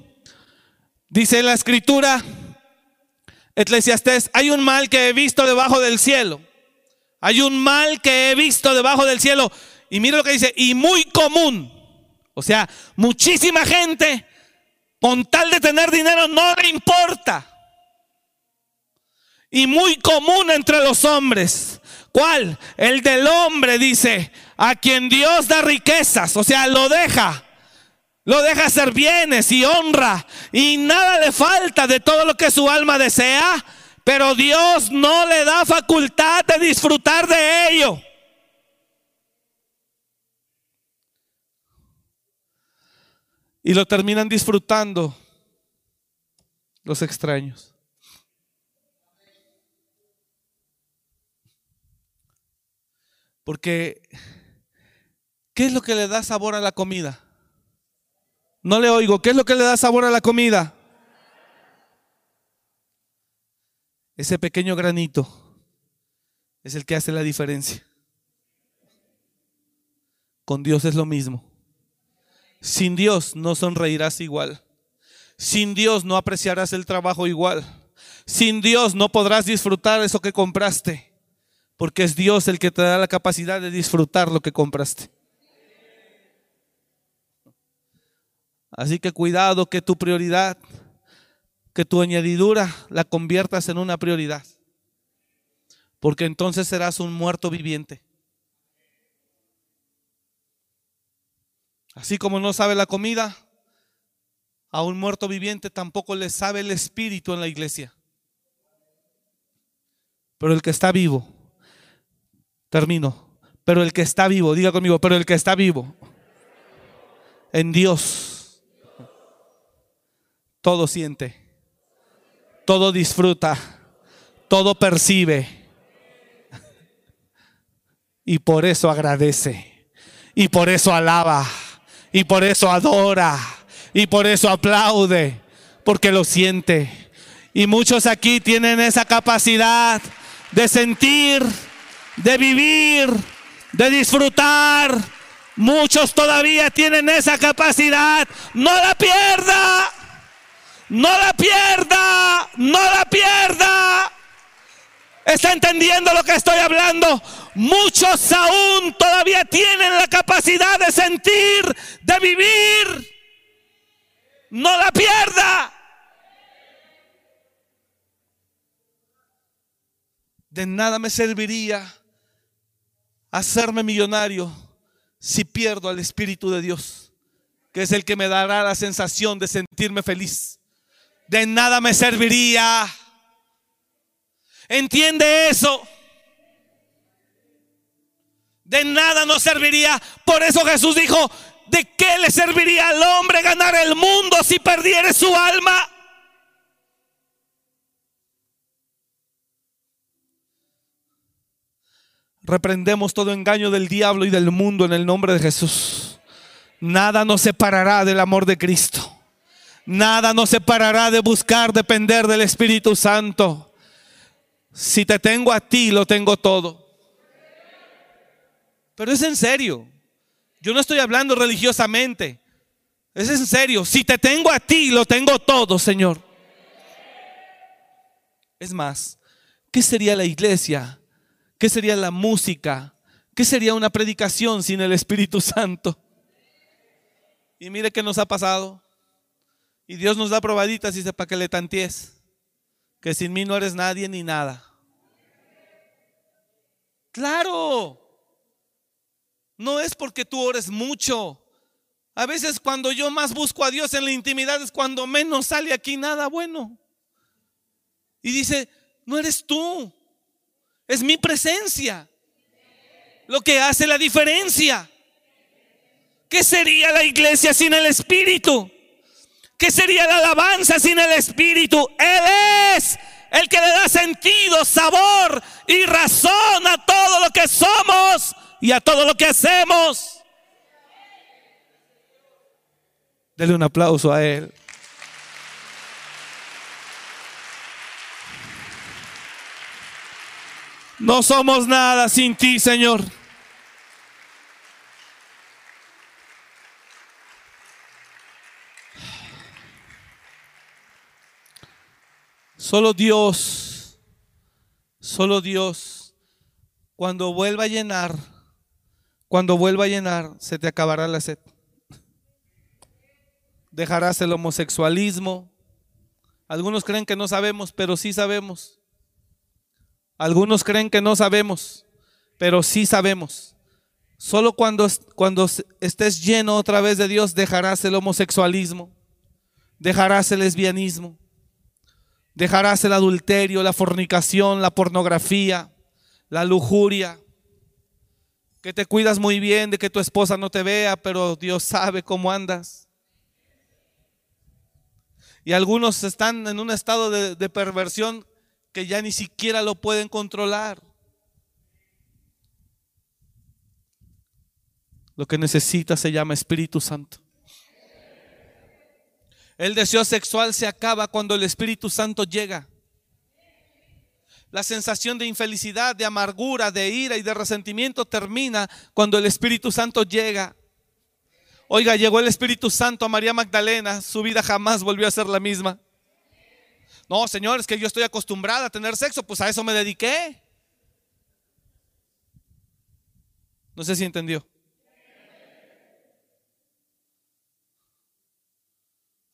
Speaker 2: dice en la escritura, Eclesiastés, hay un mal que he visto debajo del cielo. Hay un mal que he visto debajo del cielo. Y mira lo que dice, y muy común. O sea, muchísima gente con tal de tener dinero no le importa. Y muy común entre los hombres. ¿Cuál? El del hombre dice, a quien Dios da riquezas, o sea, lo deja lo deja hacer bienes y honra y nada le falta de todo lo que su alma desea, pero Dios no le da facultad de disfrutar de ello. Y lo terminan disfrutando los extraños. Porque ¿Qué es lo que le da sabor a la comida? No le oigo. ¿Qué es lo que le da sabor a la comida? Ese pequeño granito es el que hace la diferencia. Con Dios es lo mismo. Sin Dios no sonreirás igual. Sin Dios no apreciarás el trabajo igual. Sin Dios no podrás disfrutar eso que compraste. Porque es Dios el que te da la capacidad de disfrutar lo que compraste. Así que cuidado que tu prioridad, que tu añadidura la conviertas en una prioridad. Porque entonces serás un muerto viviente. Así como no sabe la comida, a un muerto viviente tampoco le sabe el espíritu en la iglesia. Pero el que está vivo, termino, pero el que está vivo, diga conmigo, pero el que está vivo en Dios, todo siente, todo disfruta, todo percibe. (laughs) Y por eso agradece, y por eso alaba y por eso adora. Y por eso aplaude. Porque lo siente. Y muchos aquí tienen esa capacidad de sentir, de vivir, de disfrutar. Muchos todavía tienen esa capacidad. No la pierda. No la pierda. No la pierda. ¿Está entendiendo lo que estoy hablando? Muchos aún todavía tienen la capacidad de sentir, de vivir. No la pierda. De nada me serviría hacerme millonario si pierdo al Espíritu de Dios, que es el que me dará la sensación de sentirme feliz. De nada me serviría ¿Entiende eso? De nada nos serviría. Por eso Jesús dijo, ¿de qué le serviría al hombre ganar el mundo si perdiere su alma? Reprendemos todo engaño del diablo y del mundo en el nombre de Jesús. Nada nos separará del amor de Cristo. Nada nos separará de buscar depender del Espíritu Santo. Si te tengo a ti, lo tengo todo. Pero es en serio. Yo no estoy hablando religiosamente. Es en serio. Si te tengo a ti, lo tengo todo, Señor. Es más, ¿qué sería la iglesia? ¿Qué sería la música? ¿Qué sería una predicación sin el Espíritu Santo? Y mire qué nos ha pasado. Y Dios nos da probaditas y dice para que le tanties que sin mí no eres nadie ni nada. Claro. No es porque tú ores mucho. A veces cuando yo más busco a Dios en la intimidad es cuando menos sale aquí nada bueno. Y dice, no eres tú, es mi presencia lo que hace la diferencia. ¿Qué sería la iglesia sin el Espíritu? ¿Qué sería la alabanza sin el Espíritu? Él es el que le da sentido, sabor y razón a todo lo que somos y a todo lo que hacemos. Dele un aplauso a Él. No somos nada sin ti, Señor. Solo Dios, solo Dios, cuando vuelva a llenar, cuando vuelva a llenar, se te acabará la sed. Dejarás el homosexualismo. Algunos creen que no sabemos, pero sí sabemos. Algunos creen que no sabemos, pero sí sabemos. Solo cuando, cuando estés lleno otra vez de Dios, dejarás el homosexualismo, dejarás el lesbianismo, Dejarás el adulterio, la fornicación, la pornografía, la lujuria. Que te cuidas muy bien de que tu esposa no te vea, pero Dios sabe cómo andas. Y algunos están en un estado de, perversión que ya ni siquiera lo pueden controlar. Lo que necesitas se llama Espíritu Santo. El deseo sexual se acaba cuando el Espíritu Santo llega. La sensación de infelicidad, de amargura, de ira y de resentimiento termina cuando el Espíritu Santo llega. Oiga, llegó el Espíritu Santo a María Magdalena, su vida jamás volvió a ser la misma. No, Señor, es que yo estoy acostumbrada a tener sexo, pues a eso me dediqué. No sé si entendió.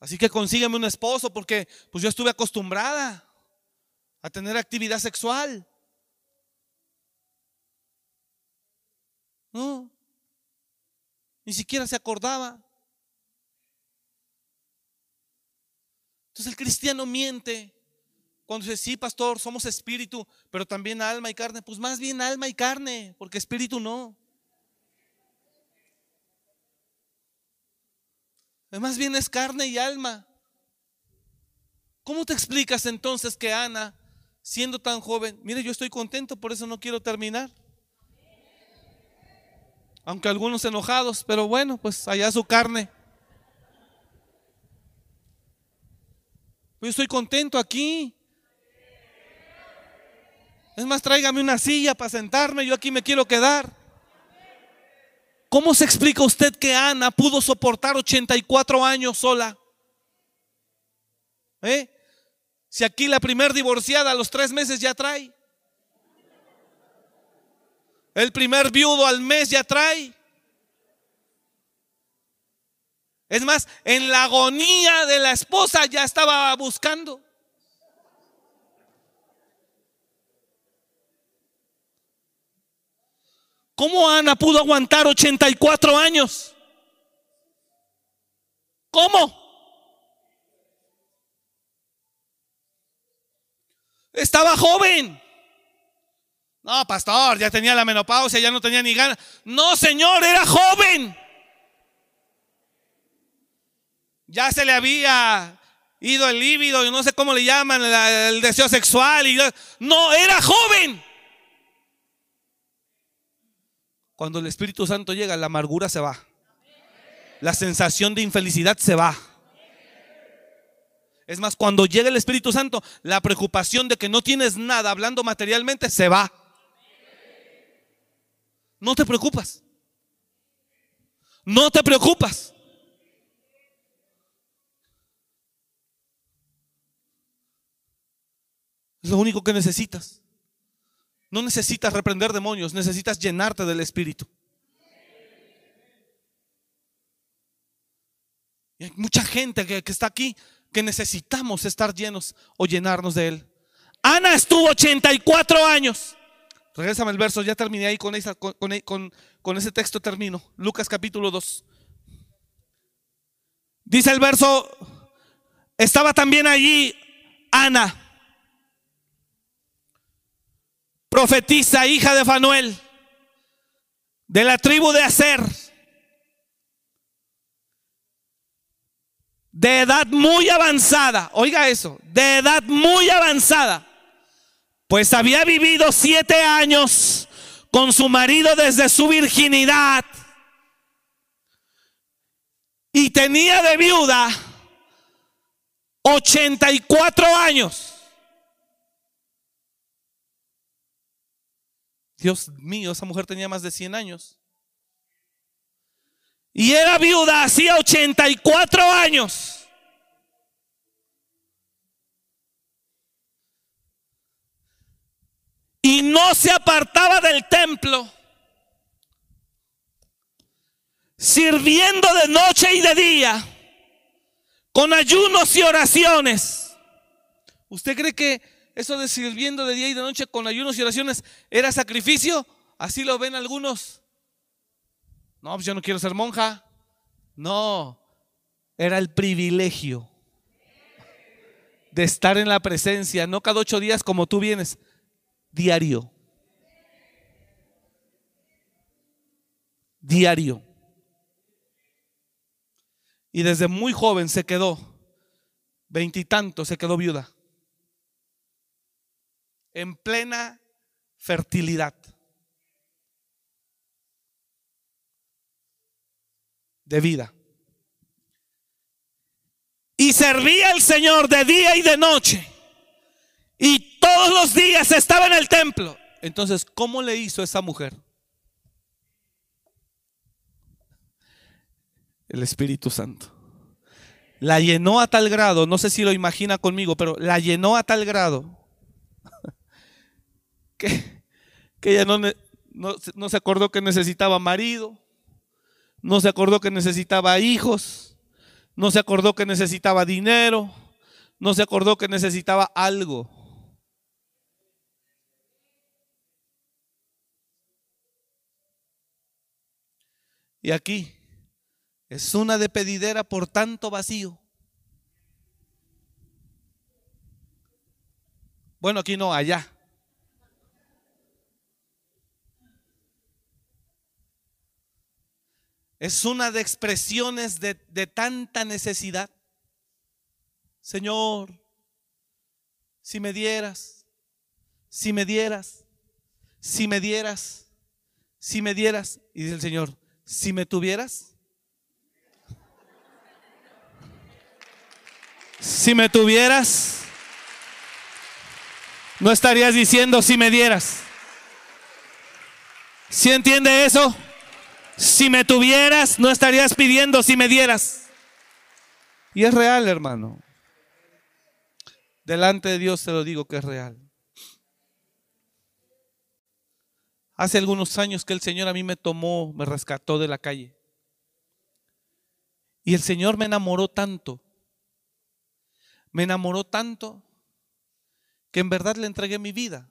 Speaker 2: Así que consígueme un esposo porque pues yo estuve acostumbrada a tener actividad sexual. No, ni siquiera se acordaba. Entonces el cristiano miente cuando dice, sí, pastor, somos espíritu, pero también alma y carne. Pues más bien alma y carne, porque espíritu no. Más bien es carne y alma. ¿Cómo te explicas entonces que Ana, siendo tan joven, mire, yo estoy contento, por eso no quiero terminar? Aunque algunos enojados, pero bueno, pues allá su carne. Yo estoy contento aquí. Es más, tráigame una silla para sentarme, yo aquí me quiero quedar. ¿Cómo se explica usted que Ana pudo soportar 84 años sola? ¿Eh? Si aquí la primer divorciada a los tres meses ya trae. El primer viudo al mes ya trae. Es más, en la agonía de la esposa ya estaba buscando. ¿Cómo Ana pudo aguantar 84 años? ¿Cómo? Estaba joven. No, pastor, ya tenía la menopausia, ya no tenía ni ganas. No, señor, era joven. Ya se le había ido el líbido, y no sé cómo le llaman, el deseo sexual. Y, no, era joven. Cuando el Espíritu Santo llega, la amargura se va. La sensación de infelicidad se va. Es más, cuando llega el Espíritu Santo, la preocupación de que no tienes nada hablando materialmente se va. No te preocupas. No te preocupas. Es lo único que necesitas. No necesitas reprender demonios, necesitas llenarte del Espíritu. Y hay mucha gente que, está aquí que necesitamos estar llenos o llenarnos de Él. Ana estuvo 84 años. Regresame el verso, ya terminé ahí con, esa, con, con, con ese texto, termino. Lucas capítulo 2. Dice el verso, estaba también allí Ana hija de Fanuel, de la tribu de Aser, de edad muy avanzada, oiga eso, de edad muy avanzada, pues había vivido siete años con su marido desde su virginidad y tenía de viuda 84 años. Dios mío, esa mujer tenía más de 100 años. Y era viuda hacía 84 años. Y no se apartaba del templo, sirviendo de noche y de día, con ayunos y oraciones. ¿Usted cree que eso de sirviendo de día y de noche con ayunos y oraciones era sacrificio. Así lo ven algunos. No, pues yo no quiero ser monja. No, era el privilegio de estar en la presencia, no cada ocho días como tú vienes, diario. Diario. Y desde muy joven se quedó, veintitantos, se quedó viuda en plena fertilidad. de vida. Y servía al Señor de día y de noche. Y todos los días estaba en el templo. Entonces, ¿cómo le hizo esa mujer? El Espíritu Santo. La llenó a tal grado, no sé si lo imagina conmigo, pero la llenó a tal grado que, ella no, no, no se acordó que necesitaba marido, no se acordó que necesitaba hijos, no se acordó que necesitaba dinero, no se acordó que necesitaba algo. Y aquí es una despedidera por tanto vacío. Bueno, aquí no, allá. Es una de expresiones de, tanta necesidad. Señor, si me dieras, si me dieras, si me dieras, si me dieras. Y dice el Señor, si me tuvieras. Si me tuvieras, no estarías diciendo si me dieras. ¿Si entiende eso? Si me tuvieras, no estarías pidiendo si me dieras. Y es real, hermano. Delante de Dios te lo digo que es real. Hace algunos años que el Señor a mí me tomó, me rescató de la calle. Y el Señor me enamoró tanto. Me enamoró tanto que en verdad le entregué mi vida.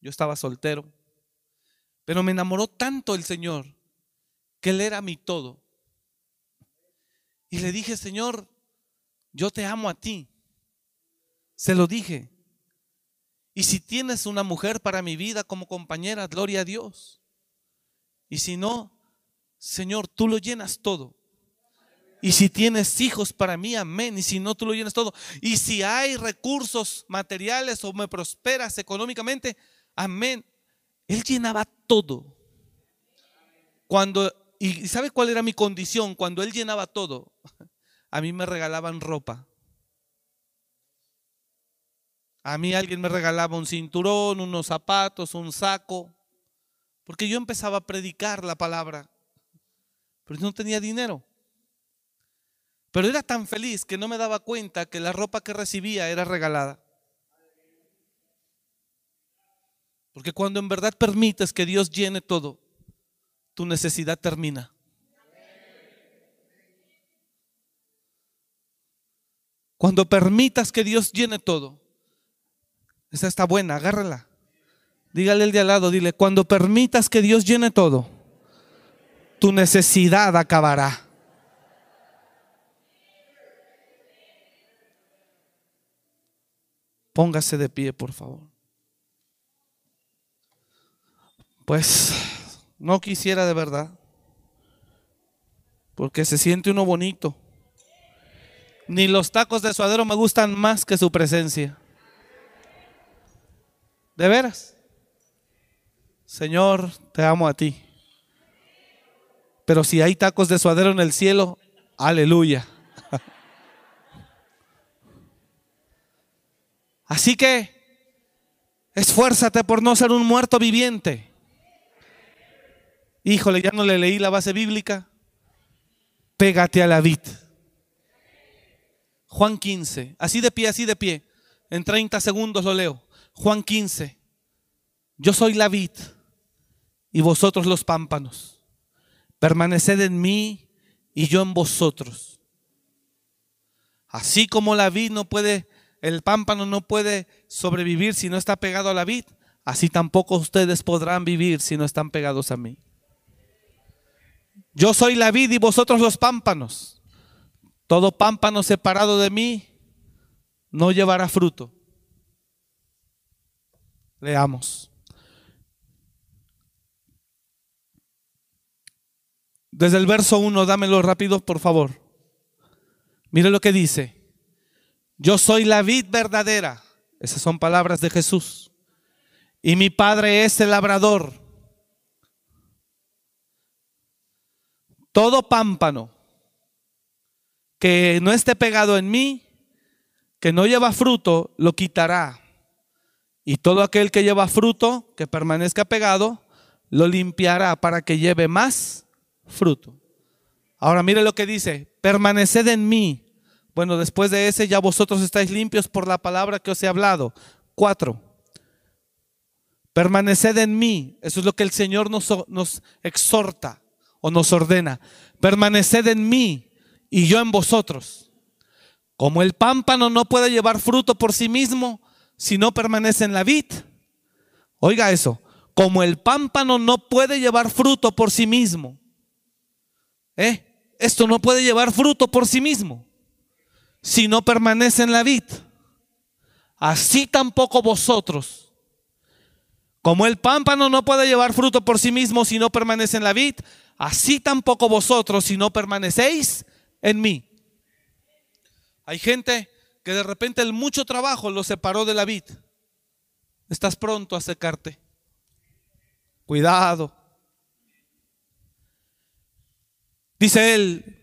Speaker 2: Yo estaba soltero. Pero me enamoró tanto el Señor que Él era mi todo. Y le dije, Señor, yo te amo a ti. Se lo dije. Y si tienes una mujer para mi vida como compañera, gloria a Dios. Y si no, Señor, tú lo llenas todo. Y si tienes hijos para mí, amén. Y si no, tú lo llenas todo. Y si hay recursos materiales o me prosperas económicamente, amén. Él llenaba todo. Cuando, y ¿sabe cuál era mi condición? Cuando Él llenaba todo, (laughs) a mí me regalaban ropa. A mí alguien me regalaba un cinturón, unos zapatos, un saco, porque yo empezaba a predicar la palabra, pero no tenía dinero. Pero era tan feliz que no me daba cuenta que la ropa que recibía era regalada. Porque cuando en verdad permites que Dios llene todo, tu necesidad termina. Cuando permitas que Dios llene todo, esa está buena, agárrala. Dígale el de al lado, dile, cuando permitas que Dios llene todo, tu necesidad acabará. Póngase de pie, por favor. Pues no quisiera de verdad, porque se siente uno bonito. Ni los tacos de suadero me gustan más que su presencia. De veras. Señor, te amo a ti. Pero si hay tacos de suadero en el cielo, aleluya. (laughs) Así que esfuérzate por no ser un muerto viviente. Híjole, ya no le leí la base bíblica. Pégate a la vid. Juan 15. Así de pie, así de pie. En 30 segundos lo leo. Juan 15. Yo soy la vid y vosotros los pámpanos. Permaneced en mí y yo en vosotros. Así como la vid no puede, el pámpano no puede sobrevivir si no está pegado a la vid, así tampoco ustedes podrán vivir si no están pegados a mí. Yo soy la vid y vosotros los pámpanos. Todo pámpano separado de mí no llevará fruto. Leamos. Desde el verso 1, dámelo rápido, por favor. Mire lo que dice. Yo soy la vid verdadera. Esas son palabras de Jesús. Y mi Padre es el labrador. Todo pámpano que no esté pegado en mí, que no lleva fruto, lo quitará. Y todo aquel que lleva fruto, que permanezca pegado, lo limpiará para que lleve más fruto. Ahora mire lo que dice, permaneced en mí. Bueno, después de ese ya vosotros estáis limpios por la palabra que os he hablado. Cuatro. Permaneced en mí. Eso es lo que el Señor nos, nos exhorta o nos ordena. Permaneced en mí y yo en vosotros. Como el pámpano no puede llevar fruto por sí mismo si no permanece en la vid. Oiga eso. Como el pámpano no puede llevar fruto por sí mismo. ¿Eh? Esto no puede llevar fruto por sí mismo si no permanece en la vid. Así tampoco vosotros. Como el pámpano no puede llevar fruto por sí mismo si no permanece en la vid, así tampoco vosotros si no permanecéis en mí. Hay gente que de repente el mucho trabajo lo separó de la vid. Estás pronto a secarte. Cuidado. Dice él,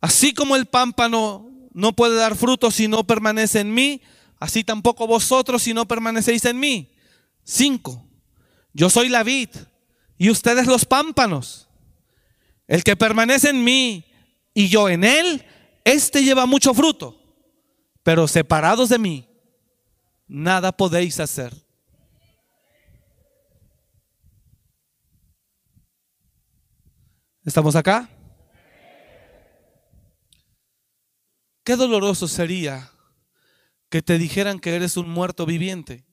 Speaker 2: así como el pámpano no puede dar fruto si no permanece en mí, así tampoco vosotros si no permanecéis en mí. Cinco, yo soy la vid y ustedes los pámpanos. El que permanece en mí y yo en él, este lleva mucho fruto, pero separados de mí, nada podéis hacer. ¿Estamos acá? Qué doloroso sería que te dijeran que eres un muerto viviente.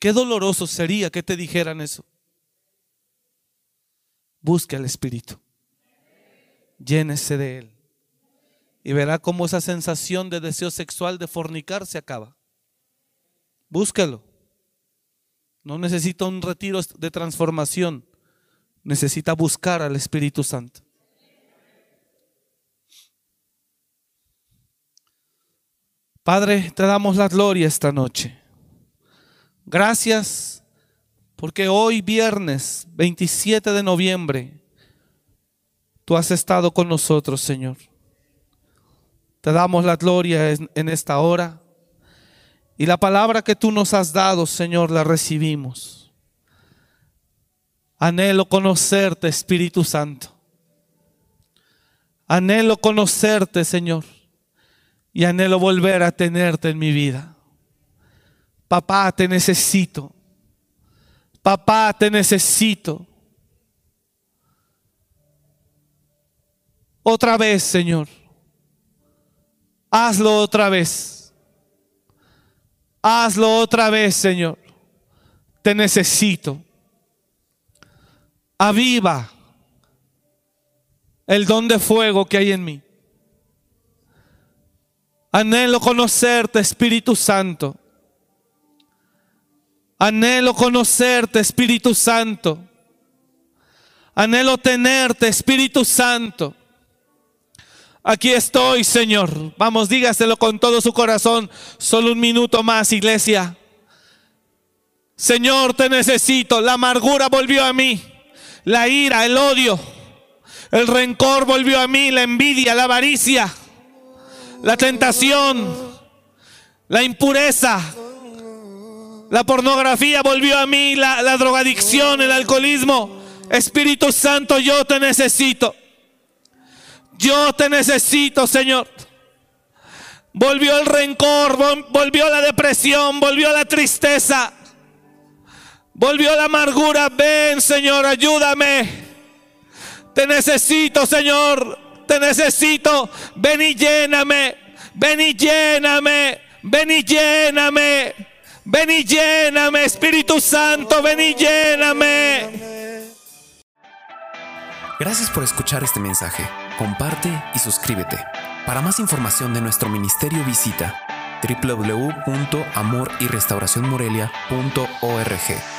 Speaker 2: Qué doloroso sería que te dijeran eso. Busque al Espíritu. Llénese de Él. Y verá cómo esa sensación de deseo sexual de fornicar se acaba. Búsquelo. No necesita un retiro de transformación. Necesita buscar al Espíritu Santo. Padre, te damos la gloria esta noche. Gracias porque hoy viernes 27 de noviembre tú has estado con nosotros, Señor. Te damos la gloria en esta hora y la palabra que tú nos has dado, Señor, la recibimos. Anhelo conocerte, Espíritu Santo. Anhelo conocerte, Señor y anhelo volver a tenerte en mi vida. Papá, te necesito. Papá, te necesito. Otra vez, Señor. Hazlo otra vez. Hazlo otra vez, Señor. Te necesito. Aviva el don de fuego que hay en mí. Anhelo conocerte, Espíritu Santo. Anhelo conocerte, Espíritu Santo. Anhelo tenerte, Espíritu Santo. Aquí estoy, Señor. Vamos, dígaselo con todo su corazón. Solo un minuto más, iglesia. Señor, te necesito. La amargura volvió a mí. La ira, el odio. El rencor volvió a mí. La envidia, la avaricia la tentación, la impureza, la pornografía volvió a mí, la, drogadicción, el alcoholismo. Espíritu Santo, yo te necesito. Yo te necesito, Señor. Volvió el rencor, volvió la depresión, volvió la tristeza, volvió la amargura. Ven, Señor, ayúdame. Te necesito, Señor te necesito, ven y lléname, ven y lléname, ven y lléname, ven y lléname, Espíritu Santo, ven y lléname.
Speaker 1: Gracias por escuchar este mensaje. Comparte y suscríbete. Para más información de nuestro ministerio visita www.amoryrestauracionmorelia.org.